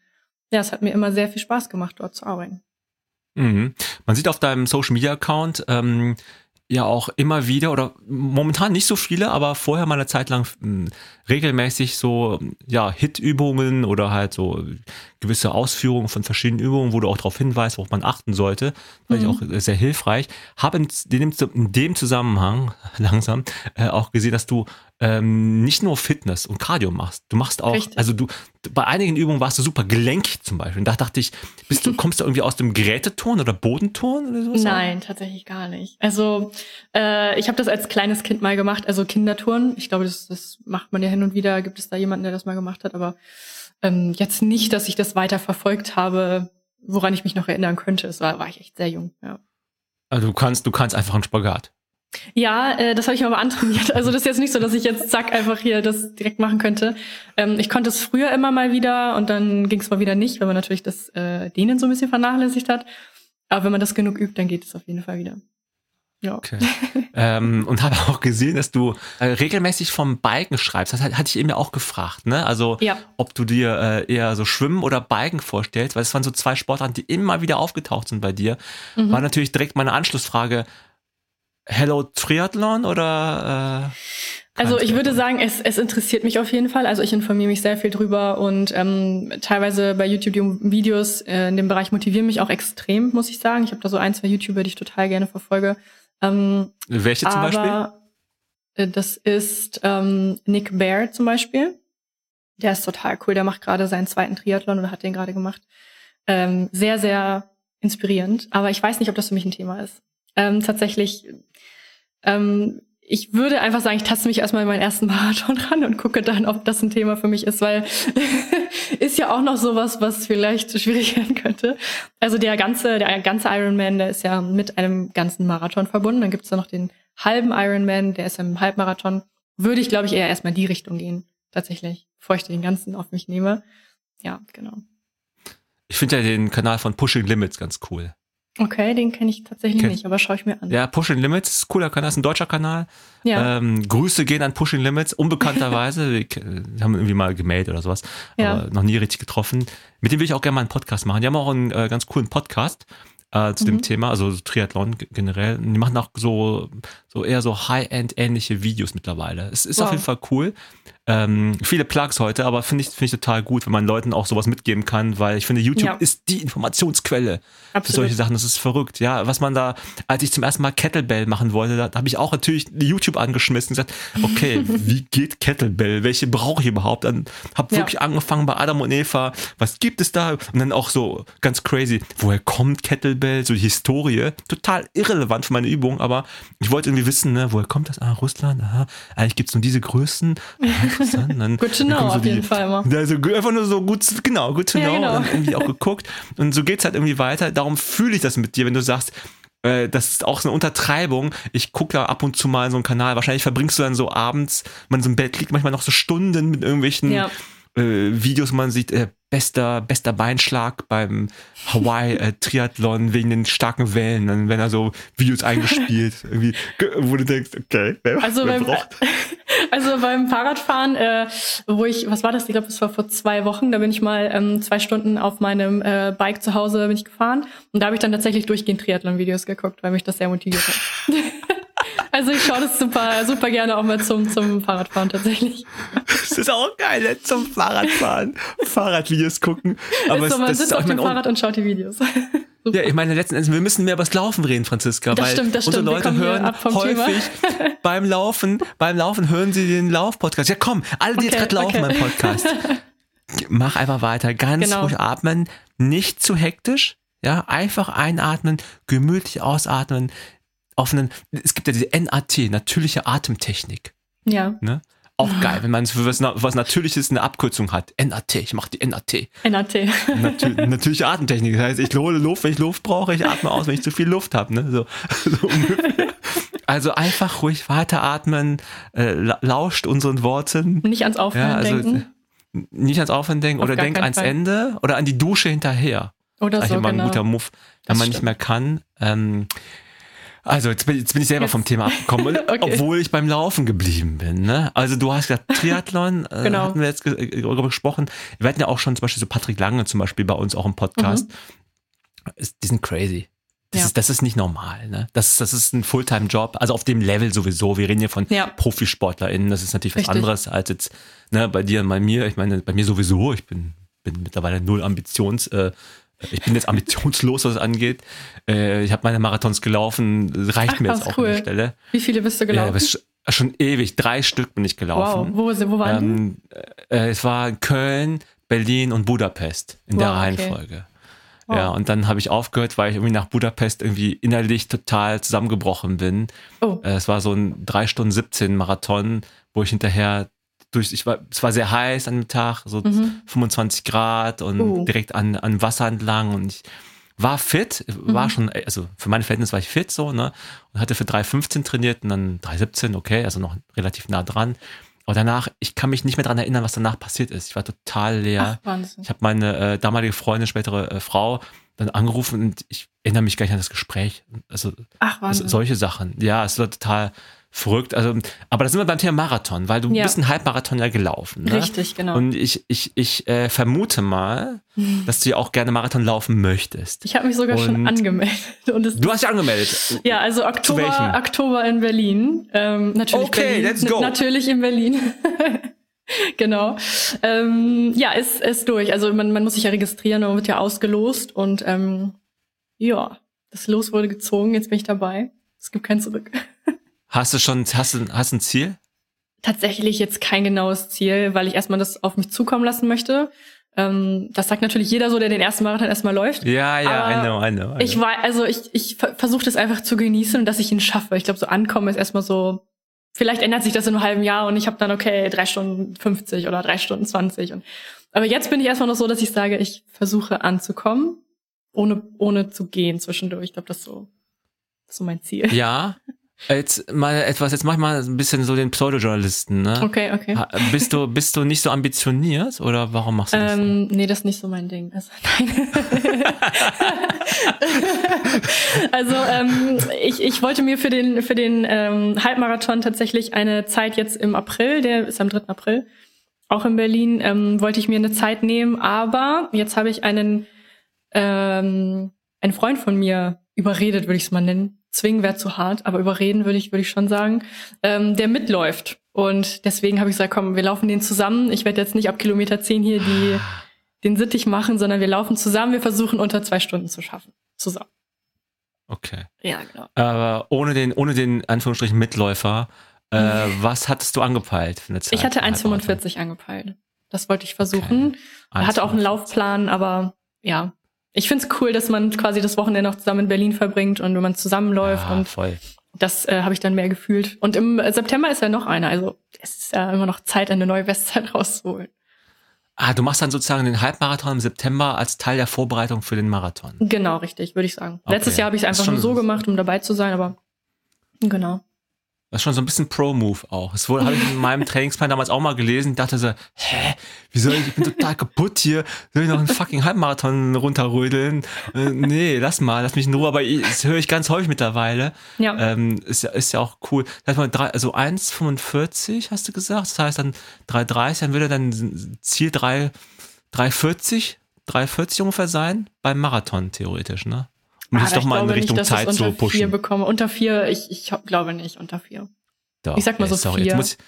Speaker 1: ja, es hat mir immer sehr viel Spaß gemacht, dort zu arbeiten.
Speaker 2: Mhm. Man sieht auf deinem Social Media Account ähm, ja auch immer wieder oder momentan nicht so viele, aber vorher mal eine Zeit lang mh, hm, regelmäßig so ja Hit-Übungen oder halt so gewisse Ausführungen von verschiedenen Übungen, wo du auch darauf hinweist, worauf man achten sollte, fand mhm. ich auch sehr hilfreich. Habe in dem, in dem Zusammenhang langsam äh, auch gesehen, dass du ähm, nicht nur Fitness und Cardio machst. Du machst auch, Richtig. also du, bei einigen Übungen warst du super gelenkig zum Beispiel. Und da dachte ich, bist du, kommst du irgendwie aus dem Geräteton oder Bodenton oder
Speaker 1: so? Nein, tatsächlich gar nicht. Also äh, ich habe das als kleines Kind mal gemacht, also Kinderturnen. Ich glaube, das, das macht man ja hin und wieder. Gibt es da jemanden, der das mal gemacht hat? Aber ähm, jetzt nicht, dass ich das weiter verfolgt habe, woran ich mich noch erinnern könnte. Es war, war ich echt sehr jung, ja.
Speaker 2: Also du kannst, du kannst einfach einen Spagat.
Speaker 1: Ja, äh, das habe ich mir aber antrainiert. Also das ist jetzt nicht so, dass ich jetzt zack einfach hier das direkt machen könnte. Ähm, ich konnte es früher immer mal wieder und dann ging es mal wieder nicht, weil man natürlich das äh, Dehnen so ein bisschen vernachlässigt hat. Aber wenn man das genug übt, dann geht es auf jeden Fall wieder.
Speaker 2: Ja. Okay. ähm, und habe auch gesehen, dass du äh, regelmäßig vom Biken schreibst. Das hat, hatte ich eben ja auch gefragt, ne? Also ja. ob du dir äh, eher so Schwimmen oder Biken vorstellst, weil es waren so zwei Sportarten, die immer wieder aufgetaucht sind bei dir. Mhm. War natürlich direkt meine Anschlussfrage, Hello Triathlon oder? Äh,
Speaker 1: also ich würde sagen, es, es interessiert mich auf jeden Fall. Also ich informiere mich sehr viel drüber und ähm, teilweise bei YouTube die Videos äh, in dem Bereich motivieren mich auch extrem, muss ich sagen. Ich habe da so ein, zwei YouTuber, die ich total gerne verfolge. Ähm,
Speaker 2: Welche zum aber, Beispiel?
Speaker 1: Äh, das ist ähm, Nick Bear zum Beispiel. Der ist total cool. Der macht gerade seinen zweiten Triathlon oder hat den gerade gemacht. Ähm, sehr, sehr inspirierend. Aber ich weiß nicht, ob das für mich ein Thema ist. Ähm, tatsächlich ähm, ich würde einfach sagen, ich taste mich erstmal in meinen ersten Marathon ran und gucke dann, ob das ein Thema für mich ist, weil ist ja auch noch sowas, was vielleicht schwierig werden könnte. Also der ganze, der ganze Ironman, der ist ja mit einem ganzen Marathon verbunden. Dann gibt's da noch den halben Ironman, der ist ja im Halbmarathon. Würde ich, glaube ich, eher erstmal in die Richtung gehen, tatsächlich, bevor ich den ganzen auf mich nehme. Ja, genau.
Speaker 2: Ich finde ja den Kanal von Pushing Limits ganz cool.
Speaker 1: Okay, den kenne ich tatsächlich Ken nicht, aber schaue ich mir an.
Speaker 2: Ja, Pushing Limits ist cooler Kanal, ist ein deutscher Kanal. Ja. Ähm, Grüße gehen an Pushing Limits, unbekannterweise. wir, haben irgendwie mal gemeldet oder sowas, ja. aber noch nie richtig getroffen. Mit dem will ich auch gerne mal einen Podcast machen. Die haben auch einen äh, ganz coolen Podcast äh, zu mhm. dem Thema, also Triathlon generell. Die machen auch so, so eher so High-End ähnliche Videos mittlerweile. Es ist wow. auf jeden Fall cool. Ähm, viele Plugs heute, aber finde ich, finde ich total gut, wenn man Leuten auch sowas mitgeben kann, weil ich finde, YouTube ja. ist die Informationsquelle Absolut. für solche Sachen. Das ist verrückt. Ja, was man da, als ich zum ersten Mal Kettlebell machen wollte, da, da habe ich auch natürlich YouTube angeschmissen und gesagt, okay, wie geht Kettlebell? Welche brauche ich überhaupt? Dann habe ja. wirklich angefangen bei Adam und Eva, was gibt es da? Und dann auch so ganz crazy, woher kommt Kettlebell? So die Historie, total irrelevant für meine Übung, aber ich wollte irgendwie wissen, ne, woher kommt das? Ah, Russland, aha, eigentlich gibt es nur diese Größen. interessant. Dann,
Speaker 1: good to know, so auf die, jeden Fall immer.
Speaker 2: Also einfach nur so gut, genau, good to ja, know. Genau. Und irgendwie auch geguckt. Und so geht's halt irgendwie weiter. Darum fühle ich das mit dir, wenn du sagst, äh, das ist auch so eine Untertreibung. Ich gucke da ab und zu mal so einen Kanal. Wahrscheinlich verbringst du dann so abends, man so im Bett liegt, manchmal noch so Stunden mit irgendwelchen ja. äh, Videos, man sieht, äh, bester, bester Beinschlag beim Hawaii-Triathlon wegen den starken Wellen. Dann werden da so Videos eingespielt, irgendwie, wo du denkst, okay, wer,
Speaker 1: Also
Speaker 2: wer
Speaker 1: beim,
Speaker 2: braucht
Speaker 1: also beim Fahrradfahren, äh, wo ich, was war das? Ich glaube, das war vor zwei Wochen. Da bin ich mal ähm, zwei Stunden auf meinem äh, Bike zu Hause bin ich gefahren und da habe ich dann tatsächlich durchgehend Triathlon-Videos geguckt, weil mich das sehr motiviert hat. also ich schaue das super, super gerne auch mal zum zum Fahrradfahren tatsächlich.
Speaker 2: Das ist auch geil, ne? zum Fahrradfahren, Fahrradvideos gucken. Aber
Speaker 1: so, man
Speaker 2: das
Speaker 1: sitzt
Speaker 2: ist auch,
Speaker 1: auf dem Fahrrad und schaut die Videos.
Speaker 2: Ja, ich meine, letzten Endes, wir müssen mehr über das Laufen reden, Franziska,
Speaker 1: Das
Speaker 2: weil
Speaker 1: stimmt, das
Speaker 2: unsere
Speaker 1: stimmt.
Speaker 2: Leute hören häufig beim Laufen, beim Laufen hören sie den Lauf-Podcast. Ja, komm, alle, die jetzt
Speaker 1: Okay,
Speaker 2: gerade laufen
Speaker 1: okay.
Speaker 2: beim Podcast, mach einfach weiter, ganz
Speaker 1: Genau.
Speaker 2: ruhig atmen, nicht zu hektisch, ja, einfach einatmen, gemütlich ausatmen, auf einen, es gibt ja diese NAT, natürliche Atemtechnik.
Speaker 1: ja,
Speaker 2: Ne? Auch geil, wenn man für was, was Natürliches eine Abkürzung hat. NAT, ich mach die NAT.
Speaker 1: NAT.
Speaker 2: Natür natürliche Atemtechnik. Das heißt, ich hole Luft, wenn ich Luft brauche, ich atme aus, wenn ich zu viel Luft habe. Ne? So, so. Also einfach ruhig weiteratmen, äh, la- lauscht unseren Worten.
Speaker 1: Nicht ans Aufhören
Speaker 2: Ja, also
Speaker 1: denken.
Speaker 2: nicht ans Aufhören denken
Speaker 1: Auf
Speaker 2: oder denk ans
Speaker 1: Fall.
Speaker 2: Ende oder an die Dusche hinterher.
Speaker 1: Oder
Speaker 2: Eigentlich
Speaker 1: so, genau.
Speaker 2: ein guter Move, wenn man nicht
Speaker 1: stimmt.
Speaker 2: mehr kann. Ähm, also jetzt bin, jetzt bin ich selber
Speaker 1: Jetzt-
Speaker 2: vom Thema abgekommen,
Speaker 1: Okay.
Speaker 2: obwohl ich beim Laufen geblieben bin. Ne? Also du hast gesagt, Triathlon, äh,
Speaker 1: Genau.
Speaker 2: hatten wir jetzt äh, darüber gesprochen. Wir hatten ja auch schon zum Beispiel so Patrick Lange zum Beispiel bei uns auch im Podcast. Ist, die sind crazy. Das,
Speaker 1: Mhm. Ja.
Speaker 2: ist, das ist nicht normal. Ne? Das, das ist ein Fulltime-Job, also auf dem Level sowieso. Wir reden hier von
Speaker 1: Ja.
Speaker 2: ProfisportlerInnen. Das ist natürlich was
Speaker 1: Richtig.
Speaker 2: anderes als jetzt ne, bei dir und bei mir. Ich meine, bei mir sowieso. Ich bin, bin mittlerweile null Ambitions. Äh, ich bin jetzt ambitionslos, was es angeht. Äh, ich habe meine Marathons gelaufen. Reicht
Speaker 1: Ach,
Speaker 2: mir jetzt auch
Speaker 1: cool.
Speaker 2: an der Stelle.
Speaker 1: Wie viele bist du
Speaker 2: Ja,
Speaker 1: gelaufen?
Speaker 2: ist schon ewig. Drei Stück bin ich
Speaker 1: wow.
Speaker 2: gelaufen.
Speaker 1: Wo, wo waren die?
Speaker 2: Ähm, äh, es war Köln, Berlin und Budapest in der
Speaker 1: Wow, okay.
Speaker 2: Reihenfolge.
Speaker 1: Wow.
Speaker 2: Ja, und dann habe ich aufgehört, weil ich irgendwie nach Budapest irgendwie innerlich total zusammengebrochen bin.
Speaker 1: Oh,
Speaker 2: Äh, Es war so ein 3 Stunden 17 Marathon, wo ich hinterher durch, ich war, es war sehr heiß an dem Tag, so
Speaker 1: Mhm.
Speaker 2: 25 Grad und
Speaker 1: Oh.
Speaker 2: direkt an, an Wasser entlang und ich war fit,
Speaker 1: Mhm.
Speaker 2: war schon, also für meine Verhältnisse war ich fit so, ne, und hatte für 3,15 trainiert und dann 3,17, okay, also noch relativ nah dran. Aber danach, ich kann mich nicht mehr dran erinnern, was danach passiert ist. Ich war total leer.
Speaker 1: Ach.
Speaker 2: Ich habe meine äh, damalige Freundin, spätere äh, Frau, dann angerufen und ich erinnere mich gar nicht an das Gespräch. Also,
Speaker 1: Ach,
Speaker 2: also solche Sachen. Ja, es war total verrückt. Also, aber da sind wir beim Thema Marathon, weil du
Speaker 1: Ja.
Speaker 2: bist einen Halbmarathon ja gelaufen. Ne?
Speaker 1: Richtig, genau.
Speaker 2: Und ich, ich, ich äh, vermute mal, dass du ja auch gerne Marathon laufen möchtest.
Speaker 1: ich habe mich sogar schon
Speaker 2: Und-
Speaker 1: angemeldet. Und es
Speaker 2: Du hast dich angemeldet.
Speaker 1: Ja, also? Oktober, Oktober in Berlin. Ähm, natürlich
Speaker 2: Okay,
Speaker 1: Berlin.
Speaker 2: let's go.
Speaker 1: Natürlich in Berlin. genau. Ähm, ja, ist, ist durch. Also man, man muss sich ja registrieren, man wird ja ausgelost und ähm, ja, das Los wurde gezogen, jetzt bin ich dabei. Es gibt kein Zurück.
Speaker 2: Hast du schon, hast du, hast du ein Ziel?
Speaker 1: Tatsächlich jetzt kein genaues Ziel, weil ich erstmal das auf mich zukommen lassen möchte. Ähm, das sagt natürlich jeder so, der den ersten Marathon erstmal läuft.
Speaker 2: Ja, ja,
Speaker 1: Aber
Speaker 2: I know, I know. I
Speaker 1: Ich
Speaker 2: know.
Speaker 1: war, also ich, ich ver- versuche das einfach zu genießen und dass ich ihn schaffe. Ich glaube, so ankommen ist erstmal so, vielleicht ändert sich das in einem halben Jahr und ich habe dann, okay, drei Stunden 50 oder drei Stunden 20. Und, aber jetzt bin ich erstmal noch so, dass ich sage, ich versuche anzukommen, ohne, ohne zu gehen zwischendurch. Ich glaube, das ist so, das ist so mein Ziel.
Speaker 2: Ja, jetzt mal etwas, jetzt mach ich mal ein bisschen so den Pseudojournalisten, ne?
Speaker 1: Okay, okay.
Speaker 2: Bist du, bist du nicht so ambitioniert oder warum machst du das? so?
Speaker 1: Ähm, nee, das ist nicht so mein Ding. Also, nein. also ähm, ich, ich wollte mir für den, für den ähm, Halbmarathon tatsächlich eine Zeit jetzt im April, der ist am 3. April, auch in Berlin, ähm, wollte ich mir eine Zeit nehmen, aber jetzt habe ich einen, ähm, einen Freund von mir überredet, würde ich es mal nennen. Zwingen wäre zu hart, aber überreden würde ich, würde ich schon sagen, ähm, der mitläuft. Und deswegen habe ich gesagt, komm, wir laufen den zusammen. Ich werde jetzt nicht ab Kilometer 10 hier die, den Sittich machen, sondern wir laufen zusammen. Wir versuchen unter zwei Stunden zu schaffen. Zusammen.
Speaker 2: Okay.
Speaker 1: Ja, genau.
Speaker 2: Aber ohne den, ohne den Anführungsstrichen Mitläufer, äh, was hattest du angepeilt für eine Zeit?
Speaker 1: Ich hatte
Speaker 2: Halbmarathon?
Speaker 1: 1,45 angepeilt. Das wollte ich versuchen.
Speaker 2: Okay.
Speaker 1: Hatte auch einen
Speaker 2: 1,45.
Speaker 1: Laufplan, aber ja. Ich find's cool, dass man quasi das Wochenende noch zusammen in Berlin verbringt und wenn man zusammenläuft
Speaker 2: Ja,
Speaker 1: und
Speaker 2: voll.
Speaker 1: das äh, habe ich dann mehr gefühlt. Und im September ist ja noch einer, also es ist ja immer noch Zeit, eine neue Bestzeit rauszuholen.
Speaker 2: Ah, du machst dann sozusagen den Halbmarathon im September als Teil der Vorbereitung für den Marathon.
Speaker 1: Genau, richtig, würde ich sagen.
Speaker 2: Okay.
Speaker 1: Letztes Jahr habe ich es einfach nur so gemacht, um dabei zu sein, aber genau.
Speaker 2: Das ist schon so ein bisschen Pro-Move auch. Das habe ich in meinem Trainingsplan damals auch mal gelesen. Dachte so, hä, wie soll ich, ich bin total kaputt hier. Soll ich noch einen fucking Halbmarathon runterrödeln? Äh, nee, lass mal, lass mich in Ruhe. Aber ich, das höre ich ganz häufig mittlerweile.
Speaker 1: Ja.
Speaker 2: Ähm, ist, ja ist ja auch cool. Das heißt mal, drei, also 1,45 hast du gesagt. Das heißt dann 3,30, dann würde dein Ziel 3, 3,40, 3,40 ungefähr sein beim Marathon theoretisch, ne? Um das doch mal in Richtung
Speaker 1: nicht,
Speaker 2: Zeit
Speaker 1: ich
Speaker 2: zu
Speaker 1: unter vier
Speaker 2: pushen.
Speaker 1: bekomme. Unter vier, ich, ich glaube nicht, unter vier.
Speaker 2: Doch,
Speaker 1: Ich sag mal so
Speaker 2: sorry,
Speaker 1: vier.
Speaker 2: Jetzt muss, ich-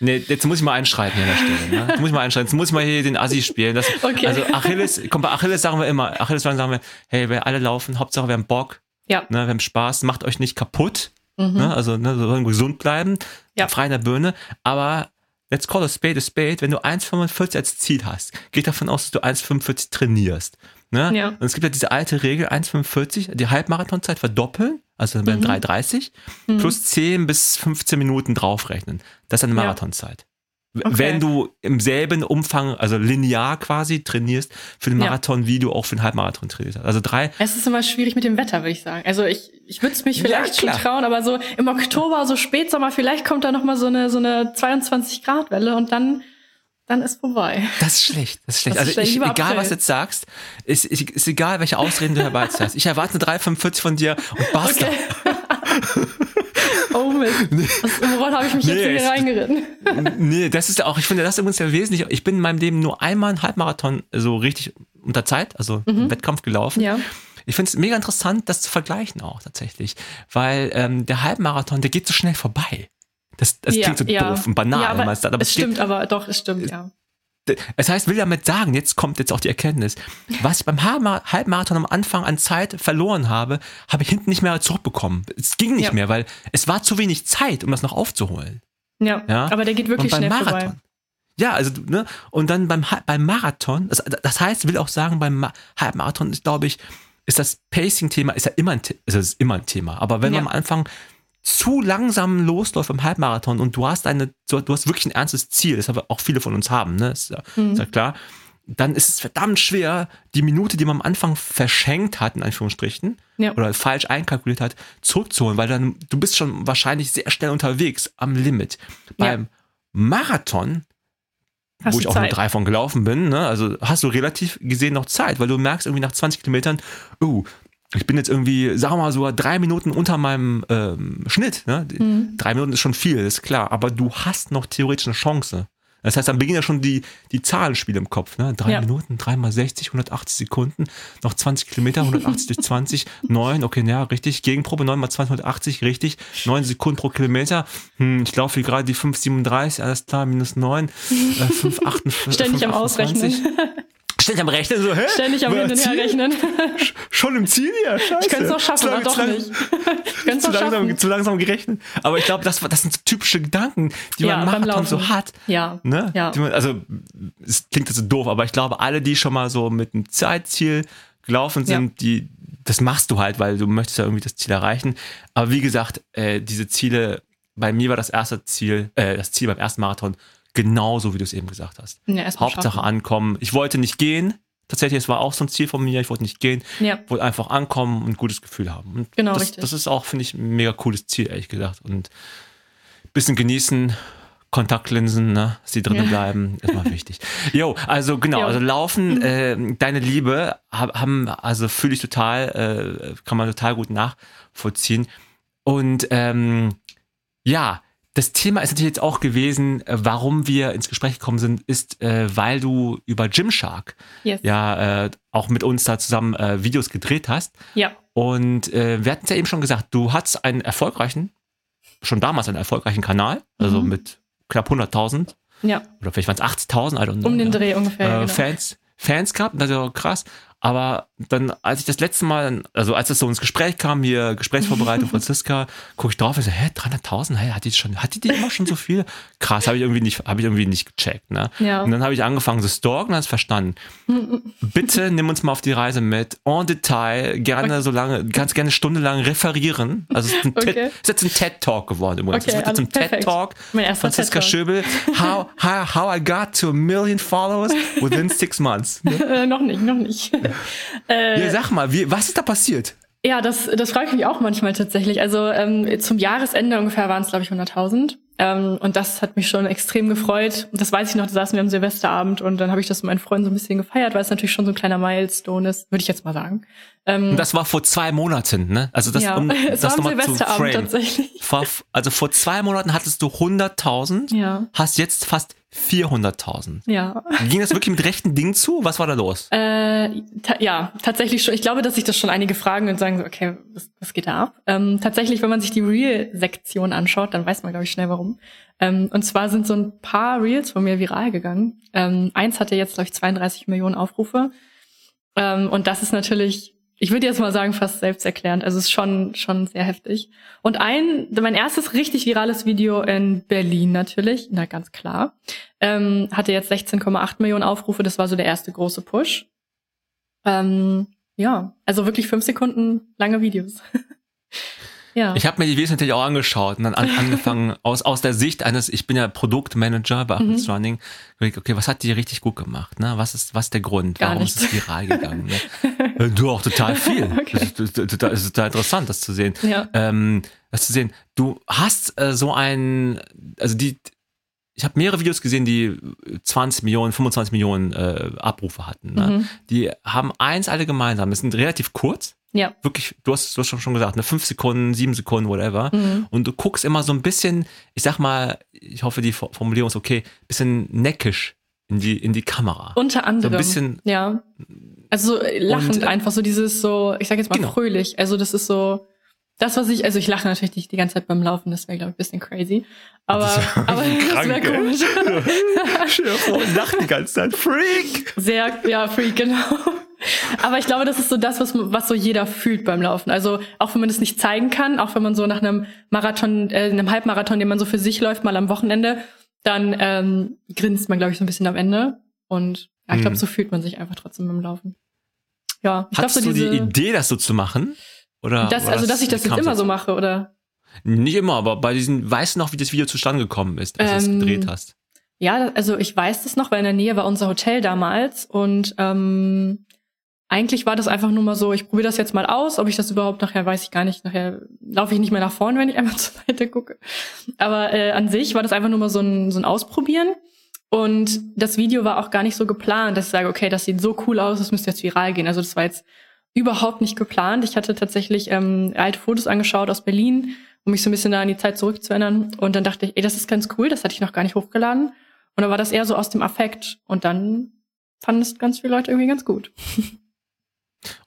Speaker 2: nee, jetzt muss ich mal einschreiten hier an der Stelle. Ne? Jetzt muss ich mal einschreiten. Jetzt muss ich mal hier den Assi spielen. Das,
Speaker 1: Okay.
Speaker 2: Also Achilles, komm, bei Achilles sagen wir immer, Achilles sagen wir, hey, wir alle laufen, Hauptsache wir haben Bock,
Speaker 1: Ja.
Speaker 2: ne, wir haben Spaß, macht euch nicht kaputt.
Speaker 1: Mhm.
Speaker 2: Ne? Also ne, so gesund bleiben,
Speaker 1: Ja.
Speaker 2: frei in der Birne. Aber let's call a spade a spade. Wenn du 1,45 als Ziel hast, geht davon aus, dass du 1,45 trainierst. Ne?
Speaker 1: Ja.
Speaker 2: Und es gibt ja diese alte Regel, 1,45, die Halbmarathonzeit verdoppeln, also wären
Speaker 1: Mhm.
Speaker 2: 3,30, plus 10 bis 15 Minuten draufrechnen. Das ist eine
Speaker 1: Ja.
Speaker 2: Marathonzeit.
Speaker 1: Okay.
Speaker 2: Wenn du im selben Umfang, also linear quasi trainierst, für den
Speaker 1: Ja.
Speaker 2: Marathon, wie du auch für den Halbmarathon trainierst. Also drei,
Speaker 1: Es ist immer schwierig mit dem Wetter, würde ich sagen. Also ich, ich würde es mich
Speaker 2: Ja,
Speaker 1: vielleicht schon
Speaker 2: klar.
Speaker 1: trauen, aber so im Oktober, so Spätsommer, vielleicht kommt da noch mal so eine so eine 22 Grad Welle und dann dann ist vorbei.
Speaker 2: Das ist schlecht. Das ist schlecht.
Speaker 1: Das ist
Speaker 2: also ich, egal, was du jetzt sagst, ist, ist, ist egal, welche Ausreden du herbeiziehst. Ich erwarte eine 3,45 von dir und basta.
Speaker 1: Oh Mist. Was, woran habe ich mich
Speaker 2: Nee,
Speaker 1: jetzt hier reingeritten?
Speaker 2: Nee, das ist ja auch, ich finde, das ist übrigens ja wesentlich. Ich bin in meinem Leben nur einmal einen Halbmarathon so richtig unter Zeit, also im Wettkampf gelaufen.
Speaker 1: Mhm. Ja.
Speaker 2: Ich finde es mega interessant, das zu vergleichen auch tatsächlich. Weil ähm, der Halbmarathon, der geht so schnell vorbei. Das, das
Speaker 1: ja,
Speaker 2: klingt so
Speaker 1: ja.
Speaker 2: doof und banal,
Speaker 1: Ja, aber
Speaker 2: aber
Speaker 1: es
Speaker 2: geht-
Speaker 1: stimmt, aber doch, es stimmt, ja.
Speaker 2: Es heißt, will damit sagen, jetzt kommt jetzt auch die Erkenntnis, was ich beim Halbma- Halbmarathon am Anfang an Zeit verloren habe, habe ich hinten nicht mehr zurückbekommen. Es ging nicht
Speaker 1: Ja.
Speaker 2: mehr, weil es war zu wenig Zeit, um das noch aufzuholen.
Speaker 1: Ja,
Speaker 2: Ja.
Speaker 1: aber der geht wirklich schnell
Speaker 2: Marathon.
Speaker 1: vorbei.
Speaker 2: Ja, also, ne, und dann beim, beim Marathon, das, das heißt, will auch sagen, beim Ma Halbmarathon ist, glaube ich, ist das Pacing-Thema, ist ja immer ein, also es ist immer ein Thema. Aber wenn
Speaker 1: Ja.
Speaker 2: man am Anfang zu langsam losläuft beim Halbmarathon und du hast eine, du hast wirklich ein ernstes Ziel, das aber auch viele von uns haben, ne, ist ja,
Speaker 1: Mhm.
Speaker 2: ist ja klar, dann ist es verdammt schwer, die Minute, die man am Anfang verschenkt hat, in Anführungsstrichen,
Speaker 1: Ja.
Speaker 2: oder falsch einkalkuliert hat, zurückzuholen, weil dann, du bist schon wahrscheinlich sehr schnell unterwegs am Limit.
Speaker 1: Ja.
Speaker 2: Beim Marathon
Speaker 1: Hast
Speaker 2: wo ich auch nur
Speaker 1: Zeit.
Speaker 2: drei von gelaufen bin, ne? also hast du relativ gesehen noch Zeit, weil du merkst irgendwie nach 20 Kilometern, oh, ich bin jetzt irgendwie, sagen wir mal, sogar drei Minuten unter meinem ähm, Schnitt. Ne?
Speaker 1: Mhm.
Speaker 2: Drei Minuten ist schon viel, ist klar, aber du hast noch theoretisch eine Chance. Das heißt, dann beginnen ja schon die, die Zahlenspiele im Kopf. Ne? Drei
Speaker 1: Ja.
Speaker 2: Minuten, dreimal 60, 180 Sekunden, noch 20 Kilometer, 180 durch 20, 9, okay, ja, richtig. Gegenprobe, 9 mal 20, 180, richtig. 9 Sekunden pro Kilometer. Hm, ich laufe hier gerade die 5,37, alles klar, minus 9, äh, 5,48.
Speaker 1: Ständig am Ausrechnen.
Speaker 2: Ständig am Rechnen, so, hä?
Speaker 1: Ständig am
Speaker 2: Wer
Speaker 1: Hin und Her rechnen.
Speaker 2: Schon im Ziel hier, scheiße.
Speaker 1: Ich könnte es noch schaffen,
Speaker 2: lang-
Speaker 1: doch
Speaker 2: lang-
Speaker 1: nicht. Ich
Speaker 2: Zu langsam,
Speaker 1: schaffen.
Speaker 2: zu langsam gerechnet. Aber ich glaube, das, das sind so typische Gedanken, die
Speaker 1: Ja,
Speaker 2: man Marathon so hat.
Speaker 1: Ja,
Speaker 2: Ne?
Speaker 1: ja.
Speaker 2: Man, also, es klingt jetzt so doof, aber ich glaube, alle, die schon mal so mit einem Zeitziel gelaufen sind, die, das machst du halt, weil du möchtest ja irgendwie das Ziel erreichen. Aber wie gesagt, äh, diese Ziele, bei mir war das erste Ziel, äh, das Ziel beim ersten Marathon genauso, wie du es eben gesagt hast.
Speaker 1: Ja,
Speaker 2: Hauptsache
Speaker 1: schaffen.
Speaker 2: ankommen. Ich wollte nicht gehen. Tatsächlich, es war auch so ein Ziel von mir. Ich wollte nicht gehen.
Speaker 1: Ja.
Speaker 2: wollte einfach ankommen und ein gutes Gefühl haben. Und
Speaker 1: Genau,
Speaker 2: das,
Speaker 1: richtig.
Speaker 2: Das ist auch, finde ich, ein mega cooles Ziel, ehrlich gesagt. Und ein bisschen genießen, Kontaktlinsen, ne, dass die drinnen
Speaker 1: Ja.
Speaker 2: bleiben, ist mal wichtig. Jo, also genau,
Speaker 1: Jo. Mhm.
Speaker 2: also Laufen, äh, deine Liebe hab- haben, also fühle ich total, äh, kann man total gut nachvollziehen. Und ähm, ja, das Thema ist natürlich jetzt auch gewesen, äh, warum wir ins Gespräch gekommen sind, ist, äh, weil du über Gymshark
Speaker 1: Yes.
Speaker 2: ja äh, auch mit uns da zusammen äh, Videos gedreht hast.
Speaker 1: Ja.
Speaker 2: Und äh, wir hatten es ja eben schon gesagt, du hattest einen erfolgreichen, schon damals einen erfolgreichen Kanal, also
Speaker 1: Mhm.
Speaker 2: mit knapp 100.000
Speaker 1: Ja.
Speaker 2: oder vielleicht waren es 80.000, I don't know,
Speaker 1: Um den
Speaker 2: ja.
Speaker 1: Dreh ungefähr.
Speaker 2: äh,
Speaker 1: genau.
Speaker 2: Fans, Fans gehabt, auch krass. Aber dann, als ich das letzte Mal, also als es so ins Gespräch kam, hier Gesprächsvorbereitung Franziska, gucke ich drauf und so, hä, 300.000, hä, hat die schon, hat die, die immer schon so viel? Krass, habe ich irgendwie nicht, habe ich irgendwie nicht gecheckt, ne?
Speaker 1: Ja.
Speaker 2: Und dann habe ich angefangen zu stalken und hast verstanden. Bitte nimm uns mal auf die Reise mit, en Detail, gerne so lange, ganz gerne stundenlang referieren. Also es ist, ein
Speaker 1: Okay.
Speaker 2: TED, ist jetzt ein TED-Talk geworden übrigens.
Speaker 1: Okay,
Speaker 2: es wird jetzt ein
Speaker 1: perfekt.
Speaker 2: TED-Talk. Franziska
Speaker 1: TED-Talk.
Speaker 2: Schöbel, how, how, how I got to a million followers within six months.
Speaker 1: äh, noch nicht, noch nicht. äh,
Speaker 2: Ja, sag mal, wie, was ist da passiert?
Speaker 1: Ja, das, das frage ich mich auch manchmal tatsächlich. Also ähm, zum Jahresende ungefähr waren es, glaube ich, 100.000. Ähm, und das hat mich schon extrem gefreut. Das weiß ich noch, da saßen wir am Silvesterabend und dann habe ich das mit meinen Freunden so ein bisschen gefeiert, weil es natürlich schon so ein kleiner Milestone ist, würde ich jetzt mal sagen.
Speaker 2: Ähm, und das war vor zwei Monaten, ne? Also das,
Speaker 1: ja,
Speaker 2: um, das
Speaker 1: war am Silvesterabend tatsächlich.
Speaker 2: Vor, also vor zwei Monaten hattest du 100.000,
Speaker 1: ja.
Speaker 2: hast jetzt fast 400.000.
Speaker 1: Ja.
Speaker 2: Ging das wirklich mit rechten Dingen zu? Was war da los?
Speaker 1: Äh, ta ja, tatsächlich schon. Ich glaube, dass sich das schon einige fragen und sagen so, okay, was, was geht da ab? Ähm, tatsächlich, wenn man sich die Real-Sektion anschaut, dann weiß man, glaube ich, schnell warum. Ähm, und zwar sind so ein paar Reels von mir viral gegangen. Ähm, eins hatte jetzt, glaube ich, 32 Millionen Aufrufe. Ähm, und das ist natürlich ich würde jetzt mal sagen, fast selbsterklärend. Also es ist schon, schon sehr heftig. Und ein, mein erstes richtig virales Video in Berlin natürlich, na ganz klar, ähm, hatte jetzt 16,8 Millionen Aufrufe. Das war so der erste große Push. Ähm, ja, also wirklich fünf Sekunden lange Videos.
Speaker 2: Ja. Ich habe mir die Videos natürlich auch angeschaut und dann an, angefangen aus, aus der Sicht eines, ich bin ja Produktmanager bei mhm. Running, okay, was hat die richtig gut gemacht? Ne? Was ist was ist der Grund?
Speaker 1: Gar
Speaker 2: Warum
Speaker 1: nicht.
Speaker 2: ist es viral gegangen? Ne? du auch total viel. Okay. Das, ist, das, das, ist total interessant, das zu sehen.
Speaker 1: Ja.
Speaker 2: Ähm, das zu sehen. Du hast äh, so ein, also die, ich habe mehrere Videos gesehen, die 20 Millionen, 25 Millionen äh, Abrufe hatten. Ne? Mhm. Die haben eins alle gemeinsam. Das sind relativ kurz.
Speaker 1: Ja.
Speaker 2: Wirklich, du hast, du hast schon gesagt, ne, fünf Sekunden, sieben Sekunden, whatever. Mhm. Und du guckst immer so ein bisschen, ich sag mal, ich hoffe, die Formulierung ist okay, bisschen neckisch in die, in die Kamera.
Speaker 1: Unter anderem.
Speaker 2: So ein bisschen.
Speaker 1: Ja. Also so lachend
Speaker 2: und, äh,
Speaker 1: einfach, so dieses so, ich sag jetzt mal
Speaker 2: genau.
Speaker 1: fröhlich. Also das ist so, das, was ich, also ich lache natürlich nicht die ganze Zeit beim Laufen, das wäre, glaube ich, ein bisschen crazy. Aber
Speaker 2: das,
Speaker 1: aber das wäre komisch.
Speaker 2: Stell dir vor, lacht die ganze Zeit. Freak!
Speaker 1: Sehr, ja, Freak, genau. Aber ich glaube, das ist so das, was, was so jeder fühlt beim Laufen. Also auch wenn man das nicht zeigen kann, auch wenn man so nach einem Marathon, äh, einem Halbmarathon, den man so für sich läuft, mal am Wochenende, dann ähm, grinst man, glaube ich, so ein bisschen am Ende. Und ja, ich glaube,
Speaker 2: Mhm.
Speaker 1: so fühlt man sich einfach trotzdem beim Laufen. Ja, ich
Speaker 2: Hattest
Speaker 1: so
Speaker 2: du
Speaker 1: diese,
Speaker 2: die Idee, das so zu machen? Oder
Speaker 1: das, also, dass ich das jetzt immer so mache, oder?
Speaker 2: Nicht immer, aber bei diesen, weißt du noch, wie das Video zustande gekommen ist, als du es
Speaker 1: Ähm,
Speaker 2: gedreht hast?
Speaker 1: Ja, also ich weiß das noch, weil in der Nähe war unser Hotel damals und ähm, eigentlich war das einfach nur mal so, ich probiere das jetzt mal aus, ob ich das überhaupt nachher, weiß ich gar nicht, nachher laufe ich nicht mehr nach vorne, wenn ich einmal zur Seite gucke. Aber äh, an sich war das einfach nur mal so ein, so ein Ausprobieren. Und das Video war auch gar nicht so geplant, dass ich sage, okay, das sieht so cool aus, das müsste jetzt viral gehen. Also das war jetzt überhaupt nicht geplant. Ich hatte tatsächlich ähm, alte Fotos angeschaut aus Berlin, um mich so ein bisschen da an die Zeit zurückzuerinnern. Und dann dachte ich, ey, das ist ganz cool, das hatte ich noch gar nicht hochgeladen. Und dann war das eher so aus dem Affekt. Und dann fanden es ganz viele Leute irgendwie ganz gut.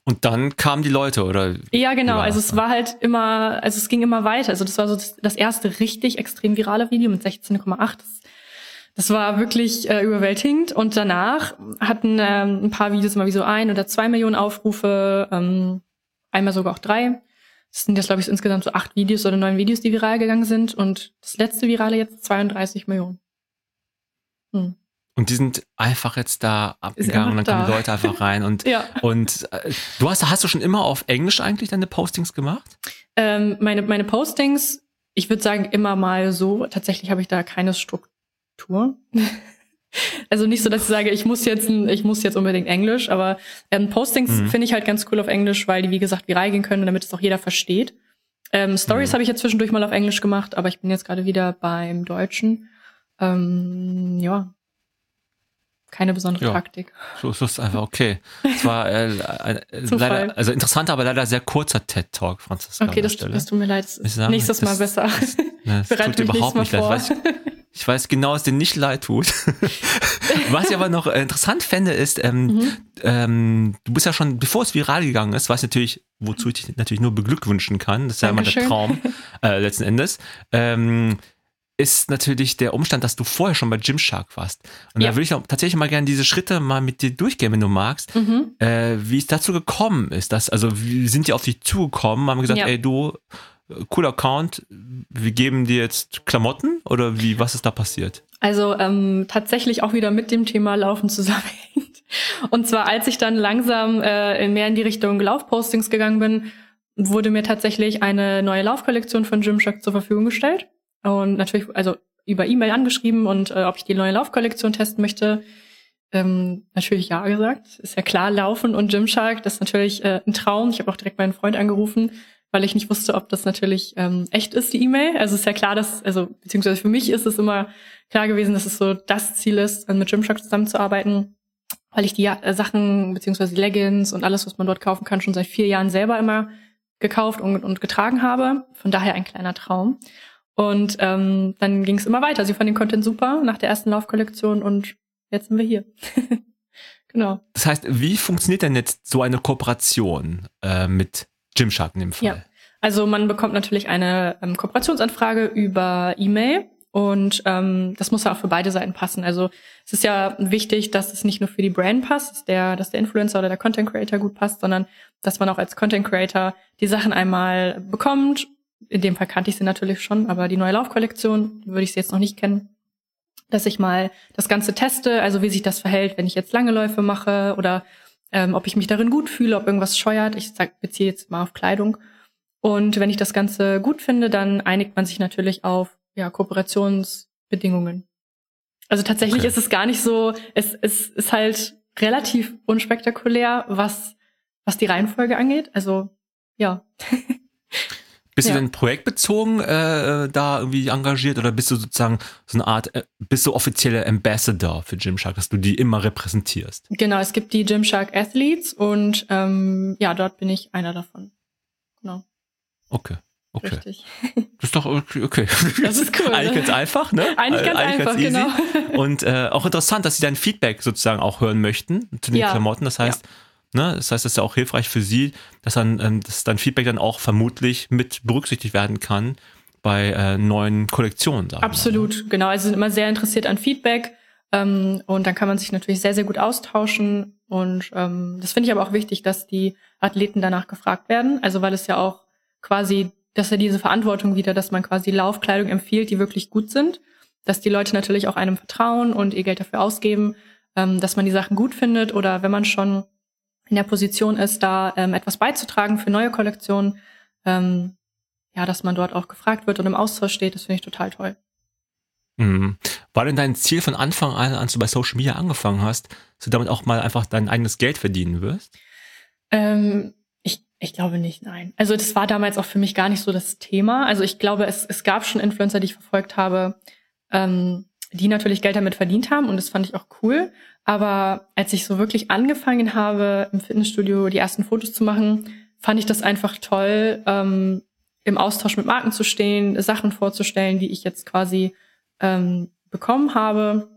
Speaker 2: Und dann kamen die Leute, oder?
Speaker 1: Ja, genau. Also es war halt immer, also es ging immer weiter. Also das war so das, das erste richtig extrem virale Video mit 16,8. Das, das war wirklich äh, überwältigend. Und danach hatten ähm, ein paar Videos immer wie so ein oder zwei Millionen Aufrufe, ähm, einmal sogar auch drei. Das sind jetzt, glaube ich, so insgesamt so acht Videos oder neun Videos, die viral gegangen sind. Und das letzte virale jetzt 32 Millionen. Hm.
Speaker 2: Und die sind einfach jetzt da abgegangen und dann
Speaker 1: einfach
Speaker 2: kamen die
Speaker 1: da.
Speaker 2: Leute einfach rein und
Speaker 1: Ja.
Speaker 2: und äh, du hast hast du schon immer auf Englisch eigentlich deine Postings gemacht?
Speaker 1: Ähm, meine, meine Postings, ich würde sagen, immer mal so. Tatsächlich habe ich da keine Struktur. also nicht so, dass ich sage, ich muss jetzt, ich muss jetzt unbedingt Englisch, aber ähm, Postings
Speaker 2: Mhm.
Speaker 1: finde ich halt ganz cool auf Englisch, weil die, wie gesagt, viral gehen können, damit es auch jeder versteht. Ähm, Stories
Speaker 2: Mhm.
Speaker 1: habe ich jetzt zwischendurch mal auf Englisch gemacht, aber ich bin jetzt gerade wieder beim Deutschen. Ähm, ja. Keine besondere
Speaker 2: Ja.
Speaker 1: Taktik.
Speaker 2: So ist es einfach okay. Es war äh, äh, leider, also interessanter, aber leider sehr kurzer TED Talk, Franziska.
Speaker 1: Okay, das, das tut mir leid. Nächstes Mal besser.
Speaker 2: Das, das
Speaker 1: Bereite
Speaker 2: tut
Speaker 1: mich
Speaker 2: überhaupt nicht
Speaker 1: nächstes Mal
Speaker 2: leid. Weiß ich, weiß genau, dass dir nicht leid tut. Was ich aber noch äh, interessant fände, ist, ähm,
Speaker 1: Mhm.
Speaker 2: ähm, du bist ja schon, bevor es viral gegangen ist, was natürlich, wozu ich dich natürlich nur beglückwünschen kann, das ist ja immer der. Traum, äh, letzten Endes, ähm, ist natürlich der Umstand, dass du vorher schon bei Gymshark warst. Und
Speaker 1: Ja.
Speaker 2: da würde ich auch tatsächlich mal gerne diese Schritte mal mit dir durchgehen, wenn du magst,
Speaker 1: Mhm.
Speaker 2: äh, wie es dazu gekommen ist. Dass, also, wie sind die auf dich zugekommen, haben gesagt,
Speaker 1: Ja.
Speaker 2: ey, du, cooler Account, wir geben dir jetzt Klamotten oder wie, was ist da passiert?
Speaker 1: Also ähm, tatsächlich auch wieder mit dem Thema Laufen zusammenhängt. Und zwar, als ich dann langsam äh, mehr in die Richtung Laufpostings gegangen bin, wurde mir tatsächlich eine neue Laufkollektion von Gymshark zur Verfügung gestellt. Und natürlich, also über E-Mail angeschrieben und äh, ob ich die neue Laufkollektion testen möchte. ähm, natürlich ja gesagt. Ist ja klar, Laufen und Gymshark, das ist natürlich äh, ein Traum. Ich habe auch direkt meinen Freund angerufen, weil ich nicht wusste, ob das natürlich ähm, echt ist, die E-Mail. Also ist ja klar, dass, also beziehungsweise für mich ist es immer klar gewesen, dass es so das Ziel ist, mit Gymshark zusammenzuarbeiten, weil ich die äh, Sachen beziehungsweise Leggings und alles, was man dort kaufen kann, schon seit vier Jahren selber immer gekauft und, und getragen habe. Von daher ein kleiner Traum. Und ähm, dann ging es immer weiter. Sie fand den Content super nach der ersten Laufkollektion und jetzt sind wir hier. genau.
Speaker 2: Das heißt, wie funktioniert denn jetzt so eine Kooperation äh, mit Gymshark in dem Fall?
Speaker 1: Ja. Also man bekommt natürlich eine ähm, Kooperationsanfrage über E-Mail und ähm, das muss ja auch für beide Seiten passen. Also es ist ja wichtig, dass es nicht nur für die Brand passt, dass der, dass der Influencer oder der Content Creator gut passt, sondern dass man auch als Content Creator die Sachen einmal bekommt. In dem Fall kannte ich sie natürlich schon, aber die neue Laufkollektion würde ich sie jetzt noch nicht kennen. Dass ich mal das Ganze teste, also wie sich das verhält, wenn ich jetzt lange Läufe mache oder ähm, ob ich mich darin gut fühle, ob irgendwas scheuert. Ich sag, beziehe jetzt mal auf Kleidung. Und wenn ich das Ganze gut finde, dann einigt man sich natürlich auf ja, Kooperationsbedingungen. Also tatsächlich okay. ist es gar nicht so, es, es ist halt relativ unspektakulär, was, was die Reihenfolge angeht. Also ja.
Speaker 2: Bist ja. du denn projektbezogen äh, da irgendwie engagiert oder bist du sozusagen so eine Art, äh, bist du offizieller Ambassador für Gymshark, dass du die immer repräsentierst?
Speaker 1: Genau, es gibt die Gymshark Athletes und ähm, ja, dort bin ich einer davon. Genau.
Speaker 2: Okay. Okay.
Speaker 1: Richtig.
Speaker 2: Das ist doch okay.
Speaker 1: Das ist cool.
Speaker 2: Eigentlich
Speaker 1: ne?
Speaker 2: ganz einfach, ne?
Speaker 1: Eigentlich ganz Eigentlich einfach, ganz
Speaker 2: genau. Und äh, auch interessant, dass Sie dein Feedback sozusagen auch hören möchten zu den ja. Klamotten. Das heißt, ja. Ne, das heißt, das ist ja auch hilfreich für Sie, dass dann, ähm, dass dann Feedback dann auch vermutlich mit berücksichtigt werden kann bei äh, neuen Kollektionen.
Speaker 1: Absolut,
Speaker 2: ne?
Speaker 1: genau. Also sind immer sehr interessiert an Feedback. Ähm, und dann kann man sich natürlich sehr, sehr gut austauschen. Und ähm, das finde ich aber auch wichtig, dass die Athleten danach gefragt werden. Also weil es ja auch quasi dass er diese Verantwortung wieder, dass man quasi Laufkleidung empfiehlt, die wirklich gut sind, dass die Leute natürlich auch einem vertrauen und ihr Geld dafür ausgeben, ähm, dass man die Sachen gut findet oder wenn man schon in der Position ist, da ähm, etwas beizutragen für neue Kollektionen, ähm, ja, dass man dort auch gefragt wird und im Austausch steht, das finde ich total toll.
Speaker 2: Mhm. War denn dein Ziel von Anfang an, als du bei Social Media angefangen hast, dass du damit auch mal einfach dein eigenes Geld verdienen wirst?
Speaker 1: Ähm, ich glaube nicht, nein. Also das war damals auch für mich gar nicht so das Thema. Also ich glaube, es, es gab schon Influencer, die ich verfolgt habe, ähm, die natürlich Geld damit verdient haben und das fand ich auch cool. Aber als ich so wirklich angefangen habe, im Fitnessstudio die ersten Fotos zu machen, fand ich das einfach toll, ähm, im Austausch mit Marken zu stehen, Sachen vorzustellen, die ich jetzt quasi ähm, bekommen habe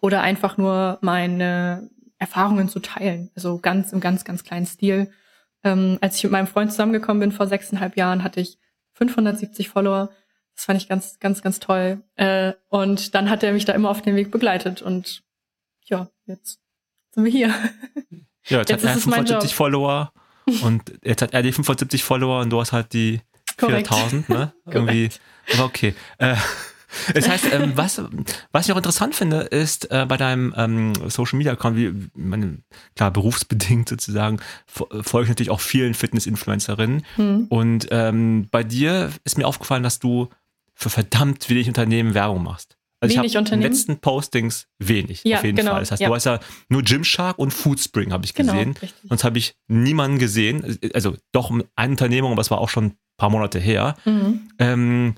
Speaker 1: oder einfach nur meine Erfahrungen zu teilen. Also ganz im ganz, ganz kleinen Stil. Ähm, als ich mit meinem Freund zusammengekommen bin vor sechseinhalb Jahren, hatte ich 570 Follower. Das fand ich ganz, ganz, ganz toll. Äh, und dann hat er mich da immer auf den Weg begleitet. Und ja, jetzt sind wir hier.
Speaker 2: Ja, jetzt, jetzt hat er 75 Follower und jetzt hat er die 75 Follower und du hast halt die 4000, ne? Irgendwie. Aber okay. Äh, das heißt, ähm, was, was ich auch interessant finde, ist äh, bei deinem ähm, Social Media Account, wie meine, klar, berufsbedingt sozusagen, folge ich natürlich auch vielen Fitness-Influencerinnen. Hm. Und ähm, bei dir ist mir aufgefallen, dass du für verdammt wenig Unternehmen Werbung machst. Also wenig ich habe in den letzten Postings wenig, ja, auf jeden genau, Fall. Das heißt, ja. du hast ja nur Gymshark und Foodspring habe ich genau, gesehen. Genau, Sonst habe ich niemanden gesehen. Also doch eine Unternehmung, aber es war auch schon ein paar Monate her. Mhm. Ähm,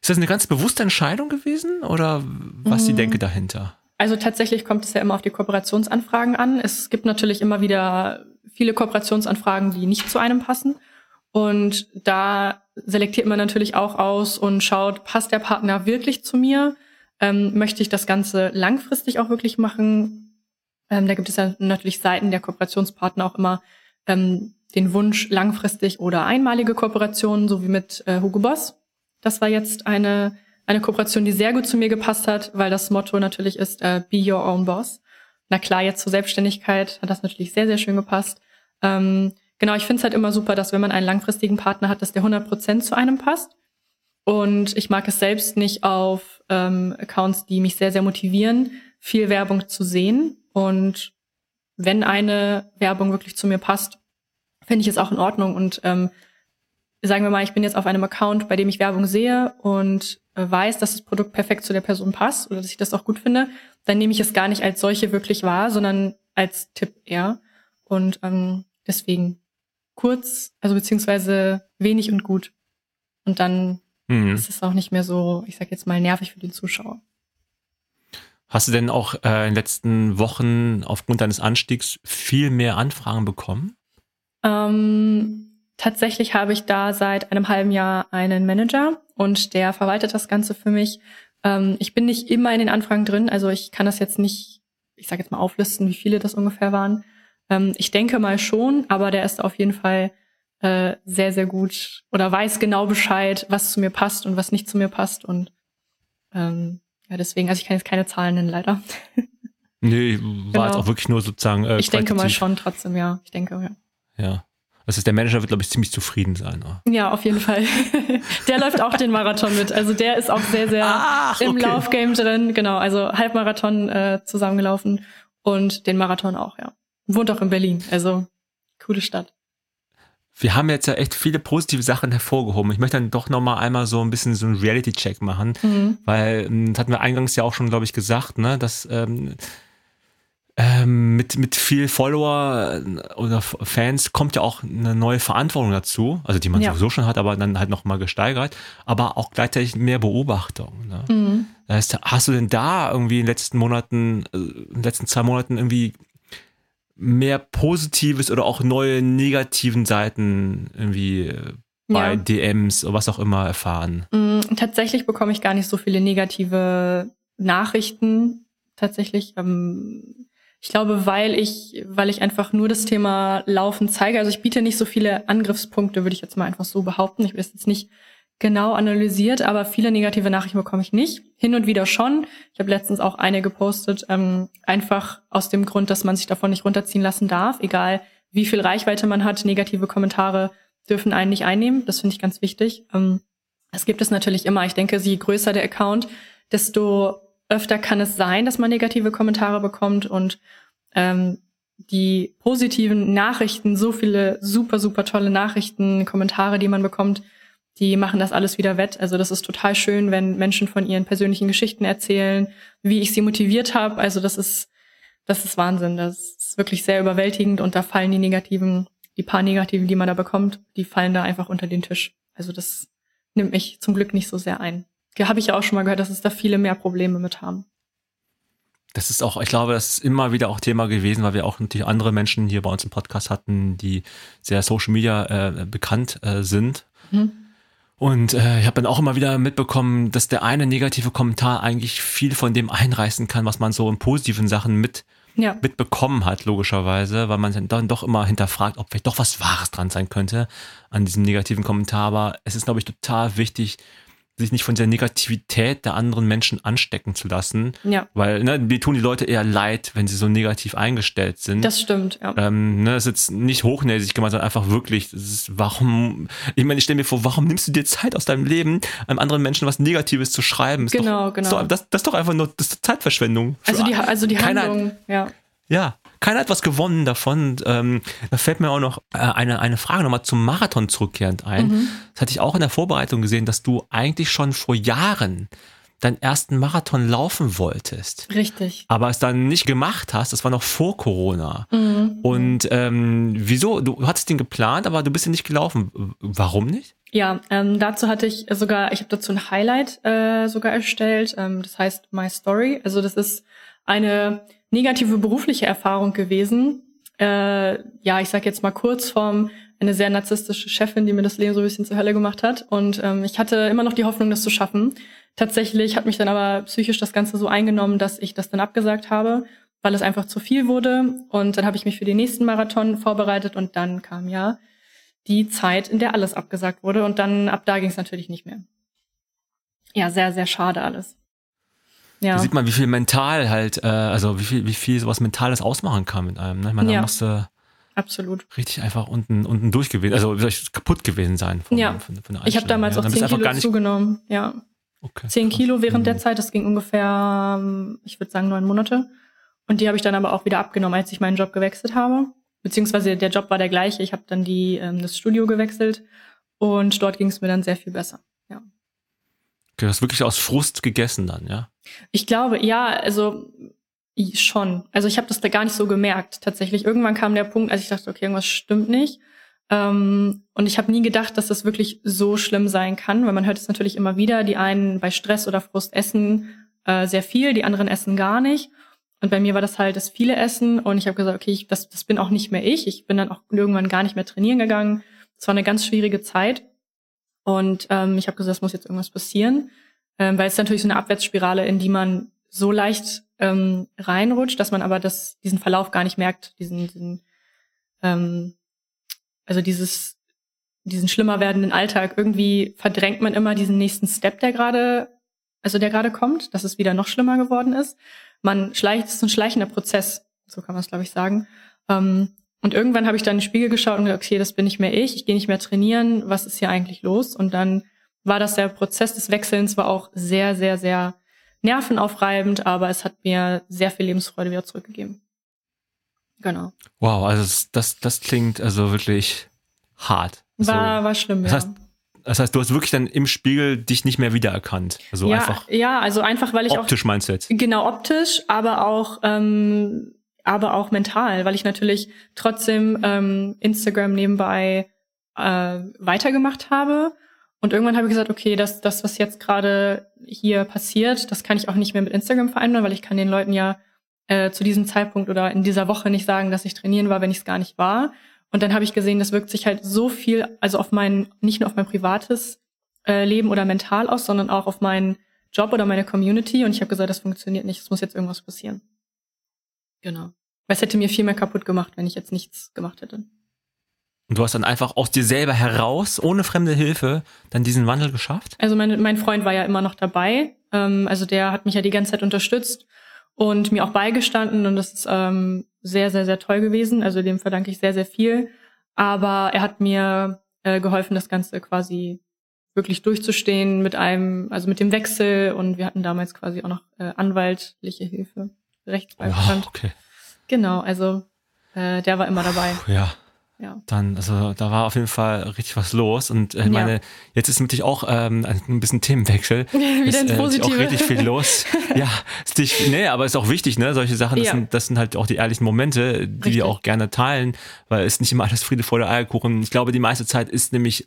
Speaker 2: ist das eine ganz bewusste Entscheidung gewesen oder was mhm. die Denke dahinter?
Speaker 1: Also tatsächlich kommt es ja immer auf die Kooperationsanfragen an. Es gibt natürlich immer wieder viele Kooperationsanfragen, die nicht zu einem passen. Und da selektiert man natürlich auch aus und schaut, passt der Partner wirklich zu mir? Ähm, möchte ich das Ganze langfristig auch wirklich machen? Ähm, da gibt es ja natürlich Seiten der Kooperationspartner auch immer ähm, den Wunsch langfristig oder einmalige Kooperationen, so wie mit äh, Hugo Boss. Das war jetzt eine, eine Kooperation, die sehr gut zu mir gepasst hat, weil das Motto natürlich ist, äh, be your own boss. Na klar, jetzt zur Selbstständigkeit hat das natürlich sehr, sehr schön gepasst. Ähm, genau, ich finde es halt immer super, dass wenn man einen langfristigen Partner hat, dass der 100% zu einem passt. Und ich mag es selbst nicht auf ähm, Accounts, die mich sehr, sehr motivieren, viel Werbung zu sehen. Und wenn eine Werbung wirklich zu mir passt, finde ich es auch in Ordnung. Und ähm, sagen wir mal, ich bin jetzt auf einem Account, bei dem ich Werbung sehe und äh, weiß, dass das Produkt perfekt zu der Person passt oder dass ich das auch gut finde, dann nehme ich es gar nicht als solche wirklich wahr, sondern als Tipp eher. Und ähm, deswegen kurz, also beziehungsweise wenig und gut. Und dann mhm. ist es auch nicht mehr so, ich sag jetzt mal, nervig für den Zuschauer.
Speaker 2: Hast du denn auch äh, in den letzten Wochen aufgrund deines Anstiegs viel mehr Anfragen bekommen?
Speaker 1: Ähm, tatsächlich habe ich da seit einem halben Jahr einen Manager und der verwaltet das Ganze für mich. Ähm, ich bin nicht immer in den Anfragen drin, also ich kann das jetzt nicht, ich sage jetzt mal auflisten, wie viele das ungefähr waren. Ähm, ich denke mal schon, aber der ist auf jeden Fall äh, sehr, sehr gut oder weiß genau Bescheid, was zu mir passt und was nicht zu mir passt und ähm, ja, deswegen, also ich kann jetzt keine Zahlen nennen, leider.
Speaker 2: Nee, war genau. jetzt auch wirklich nur sozusagen.
Speaker 1: Äh, ich denke mal schon trotzdem, ja. Ich denke,
Speaker 2: ja. Ja. Das ist, der Manager wird, glaube ich, ziemlich zufrieden sein. Oder?
Speaker 1: Ja, auf jeden Fall. der läuft auch den Marathon mit. Also der ist auch sehr, sehr Ach, im okay. Laufgame drin. Genau, also Halbmarathon äh, zusammengelaufen und den Marathon auch, ja. Wohnt auch in Berlin. Also coole Stadt
Speaker 2: wir haben jetzt ja echt viele positive Sachen hervorgehoben. Ich möchte dann doch noch mal einmal so ein bisschen so einen Reality-Check machen, mhm. weil ähm, das hatten wir eingangs ja auch schon, glaube ich, gesagt, ne, dass ähm, ähm, mit, mit viel Follower äh, oder Fans kommt ja auch eine neue Verantwortung dazu, also die man ja. sowieso schon hat, aber dann halt noch mal gesteigert, aber auch gleichzeitig mehr Beobachtung. Ne? Mhm. Das heißt, hast du denn da irgendwie in den letzten Monaten, äh, in den letzten zwei Monaten irgendwie mehr Positives oder auch neue negativen Seiten irgendwie äh, bei ja. DMs oder was auch immer erfahren?
Speaker 1: Mm, tatsächlich bekomme ich gar nicht so viele negative Nachrichten. Tatsächlich, ähm, ich glaube, weil ich, weil ich einfach nur das Thema Laufen zeige. Also ich biete nicht so viele Angriffspunkte, würde ich jetzt mal einfach so behaupten. Ich will jetzt nicht genau analysiert, aber viele negative Nachrichten bekomme ich nicht. Hin und wieder schon. Ich habe letztens auch eine gepostet, ähm, einfach aus dem Grund, dass man sich davon nicht runterziehen lassen darf, egal wie viel Reichweite man hat. Negative Kommentare dürfen einen nicht einnehmen. Das finde ich ganz wichtig. Ähm, das gibt es natürlich immer. Ich denke, je größer der Account, desto öfter kann es sein, dass man negative Kommentare bekommt und ähm, die positiven Nachrichten, so viele super, super tolle Nachrichten, Kommentare, die man bekommt, die machen das alles wieder wett. Also das ist total schön, wenn Menschen von ihren persönlichen Geschichten erzählen, wie ich sie motiviert habe. Also das ist, das ist Wahnsinn. Das ist wirklich sehr überwältigend und da fallen die negativen, die paar negativen, die man da bekommt, die fallen da einfach unter den Tisch. Also das nimmt mich zum Glück nicht so sehr ein. Habe ich ja auch schon mal gehört, dass es da viele mehr Probleme mit haben.
Speaker 2: Das ist auch, ich glaube, das ist immer wieder auch Thema gewesen, weil wir auch natürlich andere Menschen hier bei uns im Podcast hatten, die sehr Social Media äh, bekannt äh, sind. Mhm. Und äh, ich habe dann auch immer wieder mitbekommen, dass der eine negative Kommentar eigentlich viel von dem einreißen kann, was man so in positiven Sachen mit ja. mitbekommen hat, logischerweise, weil man dann doch immer hinterfragt, ob vielleicht doch was Wahres dran sein könnte an diesem negativen Kommentar. Aber es ist, glaube ich, total wichtig, sich nicht von der Negativität der anderen Menschen anstecken zu lassen. Ja. Weil, ne, die tun die Leute eher leid, wenn sie so negativ eingestellt sind.
Speaker 1: Das stimmt, ja.
Speaker 2: Ähm, ne, das ist jetzt nicht hochnäsig gemeint, sondern einfach wirklich, das ist, warum, ich meine, ich stelle mir vor, warum nimmst du dir Zeit aus deinem Leben, einem anderen Menschen was Negatives zu schreiben? Ist
Speaker 1: genau,
Speaker 2: doch,
Speaker 1: genau.
Speaker 2: Ist doch, das, das ist doch einfach nur, das Zeitverschwendung.
Speaker 1: Also die, also die Handlung, ja.
Speaker 2: Ja, keiner hat was gewonnen davon. Ähm, da fällt mir auch noch äh, eine, eine Frage nochmal zum Marathon zurückkehrend ein. Mhm. Das hatte ich auch in der Vorbereitung gesehen, dass du eigentlich schon vor Jahren deinen ersten Marathon laufen wolltest.
Speaker 1: Richtig.
Speaker 2: Aber es dann nicht gemacht hast, das war noch vor Corona. Mhm. Und ähm, wieso? Du hattest den geplant, aber du bist ja nicht gelaufen. Warum nicht?
Speaker 1: Ja, ähm, dazu hatte ich sogar, ich habe dazu ein Highlight äh, sogar erstellt. Ähm, das heißt My Story. Also das ist eine negative berufliche Erfahrung gewesen. Äh, ja, ich sag jetzt mal kurz vorm eine sehr narzisstische Chefin, die mir das Leben so ein bisschen zur Hölle gemacht hat. Und ähm, ich hatte immer noch die Hoffnung, das zu schaffen. Tatsächlich hat mich dann aber psychisch das Ganze so eingenommen, dass ich das dann abgesagt habe, weil es einfach zu viel wurde. Und dann habe ich mich für den nächsten Marathon vorbereitet und dann kam ja die Zeit, in der alles abgesagt wurde. Und dann ab da ging es natürlich nicht mehr. Ja, sehr, sehr schade alles.
Speaker 2: Ja. Da sieht man, wie viel mental halt, äh, also wie viel, wie viel sowas Mentales ausmachen kann mit einem. Ne? Ich meine, da ja. musste
Speaker 1: Absolut.
Speaker 2: richtig einfach unten, unten durch gewesen, also kaputt gewesen sein.
Speaker 1: Von, ja. Von, von ich habe damals ja, auch 10 Kilo zugenommen, ja. Okay, 10 krass. Kilo während mhm. der Zeit, das ging ungefähr, ich würde sagen, neun Monate. Und die habe ich dann aber auch wieder abgenommen, als ich meinen Job gewechselt habe. Beziehungsweise der Job war der gleiche. Ich habe dann die, ähm, das Studio gewechselt und dort ging es mir dann sehr viel besser.
Speaker 2: Du hast wirklich aus Frust gegessen dann, ja?
Speaker 1: Ich glaube, ja, also schon. Also ich habe das da gar nicht so gemerkt. Tatsächlich, irgendwann kam der Punkt, als ich dachte, okay, irgendwas stimmt nicht. Ähm, und ich habe nie gedacht, dass das wirklich so schlimm sein kann, weil man hört es natürlich immer wieder. Die einen bei Stress oder Frust essen äh, sehr viel, die anderen essen gar nicht. Und bei mir war das halt das viele Essen und ich habe gesagt, okay, ich, das, das bin auch nicht mehr ich. Ich bin dann auch irgendwann gar nicht mehr trainieren gegangen. Es war eine ganz schwierige Zeit und ähm, ich habe gesagt, es muss jetzt irgendwas passieren, ähm, weil es natürlich so eine Abwärtsspirale, in die man so leicht ähm, reinrutscht, dass man aber das, diesen Verlauf gar nicht merkt, diesen, diesen ähm, also dieses, diesen schlimmer werdenden Alltag. Irgendwie verdrängt man immer diesen nächsten Step, der gerade, also der gerade kommt, dass es wieder noch schlimmer geworden ist. Man schleicht, es ist ein schleichender Prozess, so kann man es, glaube ich, sagen. Ähm, und irgendwann habe ich dann in den Spiegel geschaut und gesagt, okay, das bin nicht mehr ich, ich gehe nicht mehr trainieren, was ist hier eigentlich los? Und dann war das der Prozess des Wechselns, war auch sehr, sehr, sehr nervenaufreibend, aber es hat mir sehr viel Lebensfreude wieder zurückgegeben. Genau.
Speaker 2: Wow, also das, das klingt also wirklich hart.
Speaker 1: Also, war, war schlimm,
Speaker 2: das
Speaker 1: ja.
Speaker 2: Heißt, das heißt, du hast wirklich dann im Spiegel dich nicht mehr wiedererkannt. Also
Speaker 1: ja,
Speaker 2: einfach.
Speaker 1: Ja, also einfach, weil ich
Speaker 2: optisch auch. Optisch meinst du jetzt?
Speaker 1: Genau, optisch, aber auch, ähm, aber auch mental, weil ich natürlich trotzdem ähm, Instagram nebenbei äh, weitergemacht habe. Und irgendwann habe ich gesagt, okay, das, das, was jetzt gerade hier passiert, das kann ich auch nicht mehr mit Instagram vereinbaren, weil ich kann den Leuten ja äh, zu diesem Zeitpunkt oder in dieser Woche nicht sagen, dass ich trainieren war, wenn ich es gar nicht war. Und dann habe ich gesehen, das wirkt sich halt so viel, also auf mein, nicht nur auf mein privates äh, Leben oder mental aus, sondern auch auf meinen Job oder meine Community. Und ich habe gesagt, das funktioniert nicht, es muss jetzt irgendwas passieren. Genau. Weil es hätte mir viel mehr kaputt gemacht, wenn ich jetzt nichts gemacht hätte.
Speaker 2: Und du hast dann einfach aus dir selber heraus, ohne fremde Hilfe, dann diesen Wandel geschafft?
Speaker 1: Also mein, mein Freund war ja immer noch dabei. Ähm, also der hat mich ja die ganze Zeit unterstützt und mir auch beigestanden und das ist ähm, sehr, sehr, sehr toll gewesen. Also dem verdanke ich sehr, sehr viel. Aber er hat mir äh, geholfen, das Ganze quasi wirklich durchzustehen mit einem, also mit dem Wechsel und wir hatten damals quasi auch noch äh, anwaltliche Hilfe, Rechtsbeistand.
Speaker 2: Wow, okay.
Speaker 1: Genau, also äh, der war immer dabei.
Speaker 2: Ja, ja. Dann, also da war auf jeden Fall richtig was los. Und äh, meine, ja. jetzt ist natürlich auch ähm, ein bisschen Themenwechsel.
Speaker 1: Wieder ist, Positive.
Speaker 2: Ist auch richtig viel los. ja, ist nicht, nee, aber ist auch wichtig, ne? Solche Sachen, das, ja. sind, das sind halt auch die ehrlichen Momente, die richtig. wir auch gerne teilen, weil es nicht immer alles Friede vor der Eierkuchen. Ich glaube, die meiste Zeit ist nämlich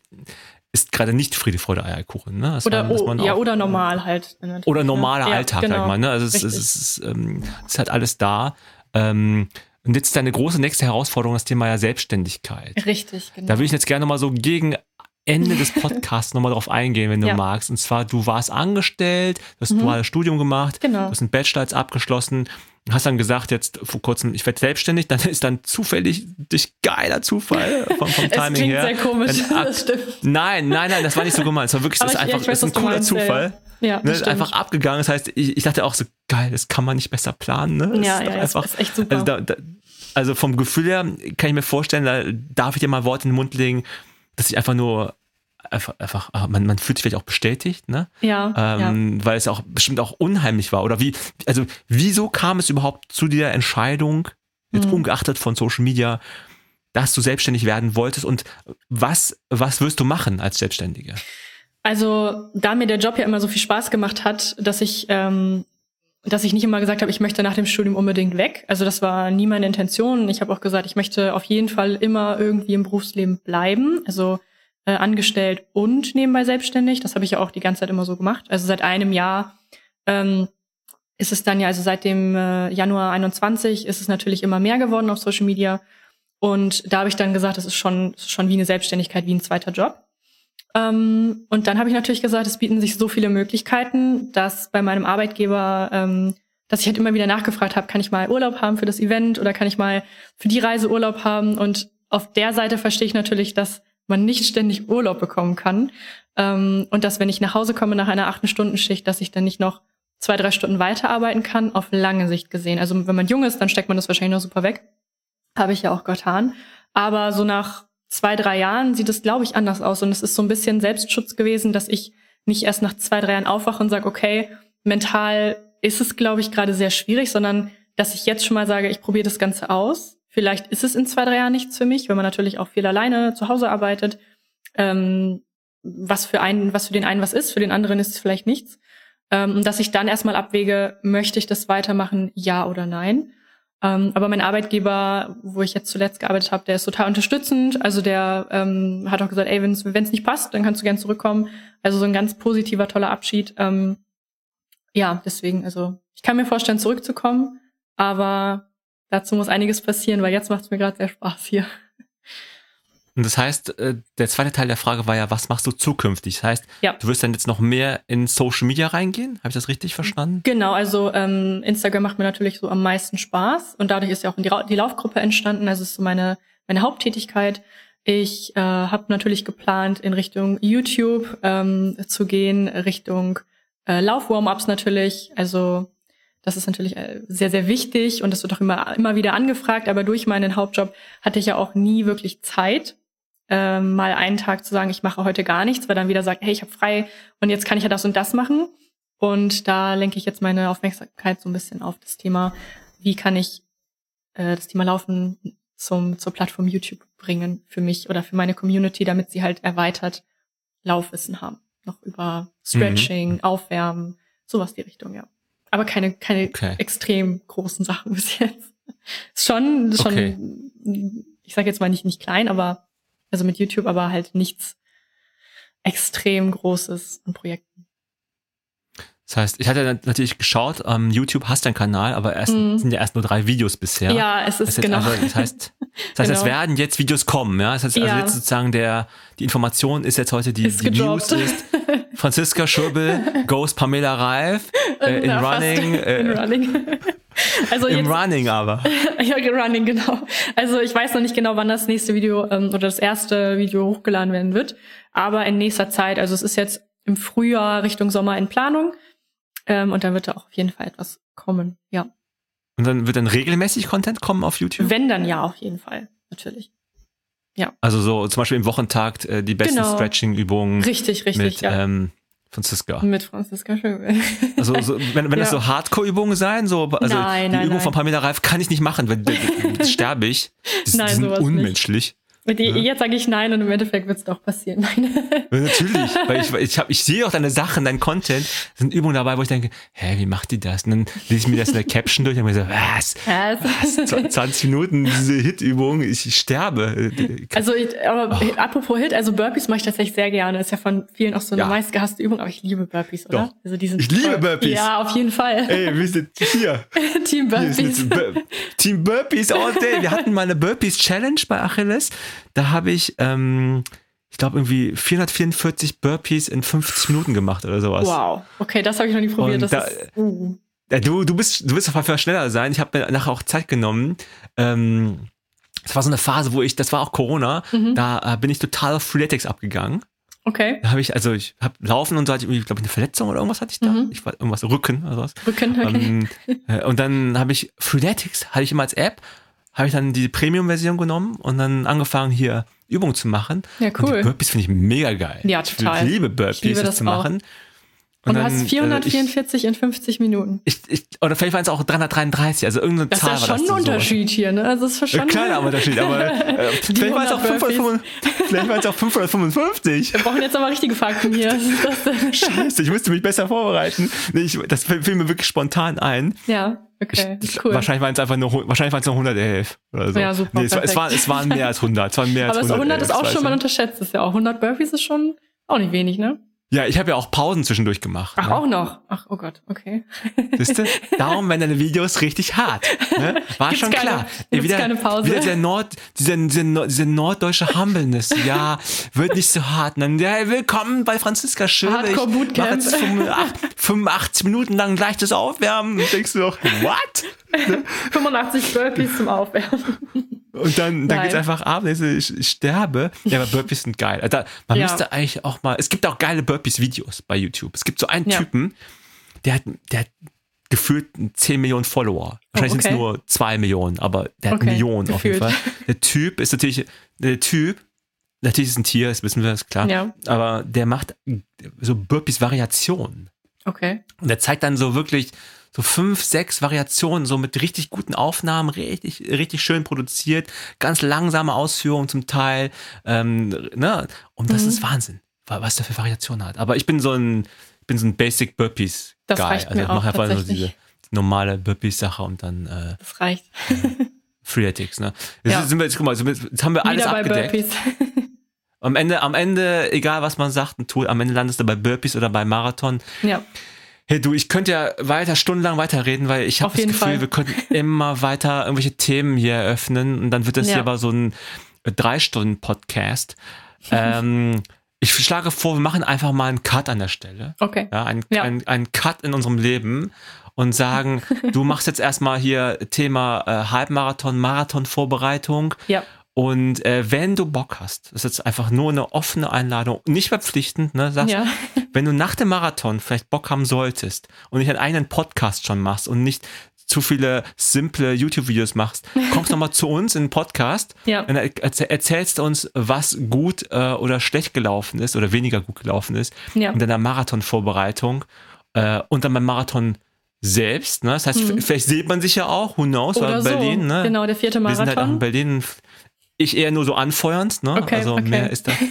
Speaker 2: ist gerade nicht Friede der Eierkuchen. Ne? Das
Speaker 1: oder,
Speaker 2: war,
Speaker 1: oh, ja, oder normal halt.
Speaker 2: Oder normaler ja, Alltag, genau. sag ich mal. Ne? Also es, es, es, es, ähm, es ist halt alles da. Ähm, und jetzt ist deine große nächste Herausforderung das Thema ja Selbstständigkeit.
Speaker 1: Richtig, genau.
Speaker 2: Da will ich jetzt gerne mal so gegen Ende des Podcasts nochmal drauf eingehen, wenn du ja. magst. Und zwar, du warst angestellt, du hast ein mhm. duales Studium gemacht, genau. du hast einen Bachelor jetzt abgeschlossen, hast dann gesagt, jetzt vor kurzem, ich werde selbstständig, dann ist dann zufällig durch geiler Zufall vom, vom Timing
Speaker 1: klingt
Speaker 2: her.
Speaker 1: sehr komisch, das stimmt.
Speaker 2: Nein, nein, nein, das war nicht so gemeint. Es war wirklich, das ist einfach, weiß, ist ein cooler Zufall. Ja, ne, ist einfach abgegangen. Das heißt, ich, ich dachte auch so, geil, das kann man nicht besser planen. Ne?
Speaker 1: Das ja, ist ja, einfach, ist echt super.
Speaker 2: Also, da, da, also, vom Gefühl her kann ich mir vorstellen, da darf ich dir mal Worte in den Mund legen, dass ich einfach nur einfach, einfach ah, man, man fühlt sich vielleicht auch bestätigt, ne?
Speaker 1: Ja,
Speaker 2: ähm, ja. Weil es auch bestimmt auch unheimlich war. Oder wie, also wieso kam es überhaupt zu der Entscheidung, jetzt mhm. ungeachtet von Social Media, dass du selbstständig werden wolltest und was, was wirst du machen als Selbstständige?
Speaker 1: Also, da mir der Job ja immer so viel Spaß gemacht hat, dass ich, ähm, dass ich nicht immer gesagt habe, ich möchte nach dem Studium unbedingt weg. Also das war nie meine Intention. Ich habe auch gesagt, ich möchte auf jeden Fall immer irgendwie im Berufsleben bleiben. Also äh, angestellt und nebenbei selbstständig. Das habe ich ja auch die ganze Zeit immer so gemacht. Also seit einem Jahr ähm, ist es dann ja, also seit dem äh, Januar 21 ist es natürlich immer mehr geworden auf Social Media. Und da habe ich dann gesagt, das ist schon, schon wie eine Selbstständigkeit, wie ein zweiter Job. Ähm, und dann habe ich natürlich gesagt, es bieten sich so viele Möglichkeiten, dass bei meinem Arbeitgeber, ähm, dass ich halt immer wieder nachgefragt habe, kann ich mal Urlaub haben für das Event oder kann ich mal für die Reise Urlaub haben? Und auf der Seite verstehe ich natürlich, dass man nicht ständig Urlaub bekommen kann. Ähm, und dass, wenn ich nach Hause komme nach einer achten Stunden Schicht, dass ich dann nicht noch zwei, drei Stunden weiterarbeiten kann, auf lange Sicht gesehen. Also wenn man jung ist, dann steckt man das wahrscheinlich noch super weg. Habe ich ja auch getan. Aber so nach zwei, drei Jahren sieht es, glaube ich, anders aus. Und es ist so ein bisschen Selbstschutz gewesen, dass ich nicht erst nach zwei, drei Jahren aufwache und sage, okay, mental ist es, glaube ich, gerade sehr schwierig, sondern dass ich jetzt schon mal sage, ich probiere das Ganze aus. Vielleicht ist es in zwei, drei Jahren nichts für mich, wenn man natürlich auch viel alleine zu Hause arbeitet. Ähm, was für einen, was für den einen was ist, für den anderen ist es vielleicht nichts. Ähm, dass ich dann erstmal abwäge, möchte ich das weitermachen, ja oder nein. Ähm, aber mein Arbeitgeber, wo ich jetzt zuletzt gearbeitet habe, der ist total unterstützend. Also der ähm, hat auch gesagt, ey, wenn es nicht passt, dann kannst du gern zurückkommen. Also so ein ganz positiver, toller Abschied. Ähm, ja, deswegen, also ich kann mir vorstellen, zurückzukommen, aber dazu muss einiges passieren, weil jetzt macht es mir gerade sehr Spaß hier.
Speaker 2: Und das heißt, äh, der zweite Teil der Frage war ja, was machst du zukünftig? Das heißt, ja. du wirst dann jetzt noch mehr in Social Media reingehen? Habe ich das richtig verstanden?
Speaker 1: Genau, also ähm, Instagram macht mir natürlich so am meisten Spaß und dadurch ist ja auch die, die Laufgruppe entstanden. Also ist so meine, meine Haupttätigkeit. Ich äh, habe natürlich geplant, in Richtung YouTube ähm, zu gehen, Richtung äh, Lauf-Warm-Ups natürlich. Also das ist natürlich äh, sehr, sehr wichtig und das wird auch immer, immer wieder angefragt. Aber durch meinen Hauptjob hatte ich ja auch nie wirklich Zeit, ähm, mal einen Tag zu sagen, ich mache heute gar nichts, weil dann wieder sagt, hey, ich habe frei und jetzt kann ich ja das und das machen. Und da lenke ich jetzt meine Aufmerksamkeit so ein bisschen auf das Thema, wie kann ich äh, das Thema Laufen zum, zur Plattform YouTube bringen für mich oder für meine Community, damit sie halt erweitert Laufwissen haben. Noch über Stretching, mhm. Aufwärmen, sowas die Richtung, ja. Aber keine, keine okay. extrem großen Sachen bis jetzt. schon, schon, okay. ich sage jetzt mal nicht, nicht klein, aber also mit YouTube, aber halt nichts extrem Großes an Projekten.
Speaker 2: Das heißt, ich hatte natürlich geschaut, ähm, YouTube hast einen Kanal, aber es mm. sind ja erst nur drei Videos bisher.
Speaker 1: Ja, es ist
Speaker 2: das
Speaker 1: genau.
Speaker 2: Also, das heißt, das heißt, genau. es werden jetzt Videos kommen, ja. Das heißt, also ja. jetzt sozusagen der, die Information ist jetzt heute die, die News ist. Franziska Schöbel, Ghost Pamela Reif, äh, in, Na, running, äh, in Running. Also Im jetzt, Running aber.
Speaker 1: ja, Running, genau. Also ich weiß noch nicht genau, wann das nächste Video ähm, oder das erste Video hochgeladen werden wird. Aber in nächster Zeit, also es ist jetzt im Frühjahr Richtung Sommer in Planung. Ähm, und dann wird da auch auf jeden Fall etwas kommen, ja.
Speaker 2: Und dann wird dann regelmäßig Content kommen auf YouTube?
Speaker 1: Wenn dann ja, auf jeden Fall, natürlich. Ja.
Speaker 2: Also so zum Beispiel im Wochentakt äh, die besten genau. Stretching-Übungen.
Speaker 1: Richtig, richtig.
Speaker 2: Mit, ja. ähm, Franziska.
Speaker 1: Mit Franziska Schöbel.
Speaker 2: Also so, wenn, wenn ja. das so Hardcore-Übungen sein, so also nein, die nein, Übung nein. von Pamela Reif kann ich nicht machen, weil das sterbe ich. Die, nein, die sind unmenschlich. Nicht.
Speaker 1: Die, ja. Jetzt sage ich nein und im Endeffekt wird es doch passieren. Nein.
Speaker 2: Natürlich, weil ich, ich, hab, ich sehe auch deine Sachen, dein Content, sind Übungen dabei, wo ich denke, hä, wie macht die das? Und dann lese ich mir das in der Caption durch und mir so, was? was? 20 Minuten diese Hit-Übung, ich, ich, sterbe.
Speaker 1: Also, ich, aber oh. apropos Hit, also Burpees mache ich tatsächlich sehr gerne. Das ist ja von vielen auch so eine ja. meistgehasste Übung, aber ich liebe Burpees, oder?
Speaker 2: Doch. Also die sind ich liebe Burpees.
Speaker 1: Ja, auf jeden Fall.
Speaker 2: Ey, wir sind hier.
Speaker 1: Team Burpees.
Speaker 2: Bur Team Burpees all day. Wir hatten mal eine Burpees Challenge bei Achilles. Da habe ich, ähm, ich glaube, irgendwie 444 Burpees in 50 Minuten gemacht oder sowas.
Speaker 1: Wow. Okay, das habe ich noch nie probiert. Das da, ist, uh.
Speaker 2: ja, du, du bist, du wirst auf jeden Fall schneller sein. Ich habe mir nachher auch Zeit genommen. Ähm, das war so eine Phase, wo ich, das war auch Corona, mhm. da äh, bin ich total auf Freeletics abgegangen.
Speaker 1: Okay.
Speaker 2: Da habe ich, also ich habe Laufen und so hatte ich glaube ich, eine Verletzung oder irgendwas hatte ich da. Mhm. Ich war irgendwas Rücken oder was.
Speaker 1: Rücken, okay.
Speaker 2: Ähm, äh, und dann habe ich Freeletics, hatte ich immer als App habe ich dann die Premium-Version genommen und dann angefangen, hier Übungen zu machen.
Speaker 1: Ja, cool. Und
Speaker 2: die Burpees finde ich mega geil.
Speaker 1: Ja, total.
Speaker 2: Ich liebe Burpees ich liebe das zu machen.
Speaker 1: Und, und du dann, hast 444 äh, ich, in 50 Minuten.
Speaker 2: Ich, ich, oder vielleicht waren es auch 333, also irgendeine
Speaker 1: das
Speaker 2: Zahl
Speaker 1: war das. Das ist schon ein Unterschied so. hier, ne? Also es ist schon
Speaker 2: ein kleiner Unterschied, aber äh, vielleicht waren es auch, 555, auch 555.
Speaker 1: Wir brauchen jetzt aber richtige Fakten hier.
Speaker 2: Scheiße, ich musste mich besser vorbereiten. Nee, ich, das fiel mir wirklich spontan ein.
Speaker 1: Ja. Okay,
Speaker 2: ich, cool. Wahrscheinlich waren es einfach nur, wahrscheinlich waren es nur 111 oder so.
Speaker 1: Ja, super.
Speaker 2: Nee, es, war, es, waren, es waren mehr als 100. Es waren mehr
Speaker 1: Aber
Speaker 2: als
Speaker 1: 100, 100 ist auch schon mal unterschätzt. Ist ja auch 100 Burpees ist schon auch nicht wenig, ne?
Speaker 2: Ja, ich habe ja auch Pausen zwischendurch gemacht.
Speaker 1: Ach,
Speaker 2: ne?
Speaker 1: auch noch. Ach, oh Gott, okay.
Speaker 2: Siehst du? Darum werden deine Videos richtig hart. Ne? War
Speaker 1: gibt's
Speaker 2: schon
Speaker 1: keine,
Speaker 2: klar.
Speaker 1: Gibt's wieder, keine Pause.
Speaker 2: Wieder der Nord, diese, diese, diese norddeutsche Humbleness. Ja, wird nicht so hart. Dann, ja, willkommen bei Franziska.
Speaker 1: Hardcore Bootcamp.
Speaker 2: Mach jetzt 85 Minuten lang leichtes Aufwärmen. Und denkst du doch, what?
Speaker 1: 85 Burpees zum Aufwärmen.
Speaker 2: Und dann, dann geht's einfach ab, ich, ich, sterbe. Ja, aber Burpees sind geil. Da, man ja. müsste eigentlich auch mal, es gibt auch geile Burpees-Videos bei YouTube. Es gibt so einen ja. Typen, der hat, der hat gefühlt 10 Millionen Follower. Wahrscheinlich oh, okay. sind es nur 2 Millionen, aber der hat okay. Millionen gefühlt. auf jeden Fall. Der Typ ist natürlich, der Typ, natürlich ist ein Tier, das wissen wir, ist klar.
Speaker 1: Ja.
Speaker 2: Aber der macht so Burpees-Variationen.
Speaker 1: Okay.
Speaker 2: Und der zeigt dann so wirklich so fünf, sechs Variationen, so mit richtig guten Aufnahmen, richtig, richtig schön produziert, ganz langsame Ausführungen zum Teil. Ähm, ne? Und das mhm. ist Wahnsinn. was der für Variationen hat. Aber ich bin so ein, bin so ein Basic Burpees
Speaker 1: Das
Speaker 2: Guy.
Speaker 1: reicht
Speaker 2: also ich mache einfach nur diese normale Burpees Sache und dann äh,
Speaker 1: Das reicht.
Speaker 2: Freeletics, ne? Jetzt
Speaker 1: Ja.
Speaker 2: sind wir jetzt, guck mal, jetzt haben wir alles
Speaker 1: Wieder
Speaker 2: abgedeckt. Am Ende, am Ende, egal was man sagt und tut, am Ende landest du bei Burpees oder bei Marathon.
Speaker 1: ja,
Speaker 2: Hey du, ich könnte ja weiter, stundenlang weiterreden, weil ich habe das Gefühl,
Speaker 1: Fall.
Speaker 2: wir könnten immer weiter irgendwelche Themen hier eröffnen und dann wird das
Speaker 1: Ja.
Speaker 2: hier aber so ein drei Stunden Podcast. ähm, ich schlage vor, wir machen einfach mal einen Cut an der Stelle.
Speaker 1: okay.
Speaker 2: Ja, ein,
Speaker 1: Ja.
Speaker 2: ein, ein Cut in unserem Leben und sagen, du machst jetzt erstmal hier Thema äh, Halbmarathon, Marathon-Vorbereitung.
Speaker 1: Ja,
Speaker 2: Und äh, wenn du Bock hast, das ist jetzt einfach nur eine offene Einladung, nicht verpflichtend, ne? Sagst,
Speaker 1: ja,
Speaker 2: wenn du nach dem Marathon vielleicht Bock haben solltest und nicht einen eigenen Podcast schon machst und nicht zu viele simple YouTube-Videos machst, kommst nochmal zu uns in den Podcast
Speaker 1: ja,
Speaker 2: und er- erzäh- erzählst uns, was gut äh, oder schlecht gelaufen ist oder weniger gut gelaufen ist
Speaker 1: ja.
Speaker 2: in deiner Marathon-Vorbereitung äh, und dann beim Marathon selbst. Ne? Das heißt,
Speaker 1: Mhm.
Speaker 2: vielleicht sieht man sich ja auch, who knows,
Speaker 1: Oder
Speaker 2: oder
Speaker 1: so.
Speaker 2: Berlin. Ne?
Speaker 1: Genau, der vierte
Speaker 2: Wir sind halt auch in
Speaker 1: Marathon.
Speaker 2: Berlin. Ich eher nur so anfeuernd, ne?
Speaker 1: Okay,
Speaker 2: also
Speaker 1: okay.
Speaker 2: mehr ist da.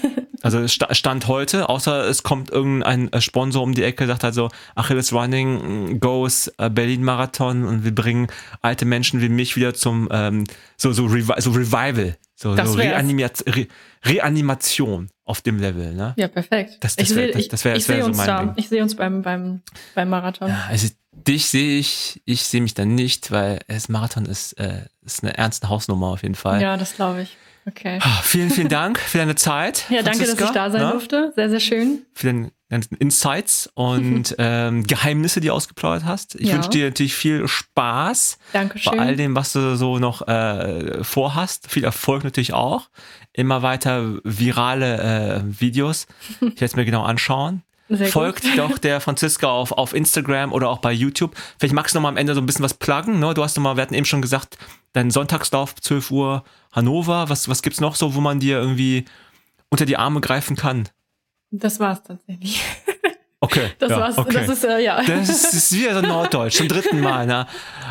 Speaker 2: Also Sta- Stand heute, außer es kommt irgendein äh, Sponsor um die Ecke, sagt halt so, Achilles Running goes äh, Berlin Marathon und wir bringen alte Menschen wie mich wieder zum ähm, so so, Revi so Revival, so, so. Reanimation, Re Reanimation auf dem Level, ne?
Speaker 1: ja, perfekt.
Speaker 2: Das- das
Speaker 1: ich
Speaker 2: wär-
Speaker 1: seh-
Speaker 2: das- wär- das wär
Speaker 1: sehe
Speaker 2: so
Speaker 1: uns
Speaker 2: mein
Speaker 1: da.
Speaker 2: Ding.
Speaker 1: Ich sehe uns beim, beim, beim Marathon.
Speaker 2: Ja, also dich sehe ich, ich sehe mich dann nicht, weil das Marathon ist, äh, ist eine ernste Hausnummer auf jeden Fall.
Speaker 1: Ja, das glaube ich. Okay.
Speaker 2: Ah, Vielen, vielen Dank für deine Zeit.
Speaker 1: Ja, danke, dass
Speaker 2: Franziska,
Speaker 1: ich da sein
Speaker 2: ne?
Speaker 1: durfte. Sehr, sehr schön.
Speaker 2: Für deine ganzen Insights und ähm, Geheimnisse, die du ausgeplaudert hast. Ich
Speaker 1: Ja.
Speaker 2: wünsche dir natürlich viel Spaß
Speaker 1: Dankeschön.
Speaker 2: bei all dem, was du so noch äh, vorhast. Viel Erfolg natürlich auch. Immer weiter virale äh, Videos. Ich werde es mir genau anschauen.
Speaker 1: Sehr gut.
Speaker 2: Folgt doch der Franziska auf, auf Instagram oder auch bei YouTube. Vielleicht magst du noch mal am Ende so ein bisschen was pluggen. Ne? Du hast noch mal, wir hatten eben schon gesagt, dein Sonntagslauf 12 Uhr Hannover. Was, was gibt's noch so, wo man dir irgendwie unter die Arme greifen kann?
Speaker 1: Das war's tatsächlich.
Speaker 2: Okay.
Speaker 1: Das
Speaker 2: ja,
Speaker 1: war's.
Speaker 2: Okay.
Speaker 1: Das ist, äh, ja.
Speaker 2: Das ist, ist wieder so Norddeutsch, zum dritten Mal. Ne?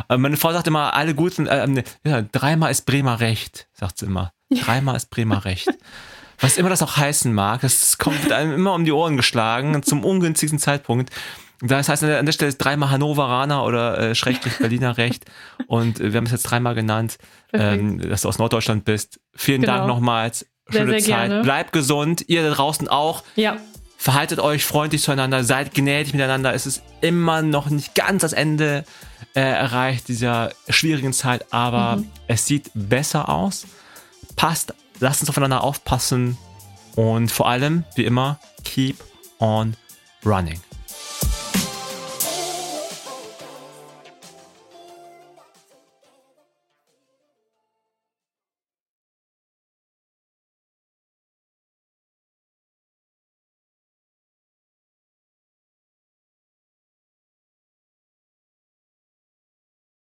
Speaker 2: Äh, Meine Frau sagt immer, alle guten, äh, ne, ja, dreimal ist Bremer Recht, sagt sie immer. Dreimal ist Bremer Recht. Was immer das auch heißen mag, das kommt einem immer um die Ohren geschlagen, zum ungünstigsten Zeitpunkt. Das heißt, an der Stelle ist dreimal Hannoveraner oder äh, Schrägstrich Berliner Recht. Und äh, wir haben es jetzt dreimal genannt, ähm, dass du aus Norddeutschland bist. Vielen
Speaker 1: Genau.
Speaker 2: Dank nochmals.
Speaker 1: Sehr,
Speaker 2: Schöne
Speaker 1: sehr
Speaker 2: Zeit.
Speaker 1: gerne.
Speaker 2: Bleibt gesund. Ihr da draußen auch.
Speaker 1: ja,
Speaker 2: Verhaltet euch freundlich zueinander, seid gnädig miteinander. Es ist immer noch nicht ganz das Ende äh, erreicht dieser schwierigen Zeit, aber
Speaker 1: Mhm.
Speaker 2: es sieht besser aus. Passt, lasst uns aufeinander aufpassen und vor allem, wie immer, keep on running.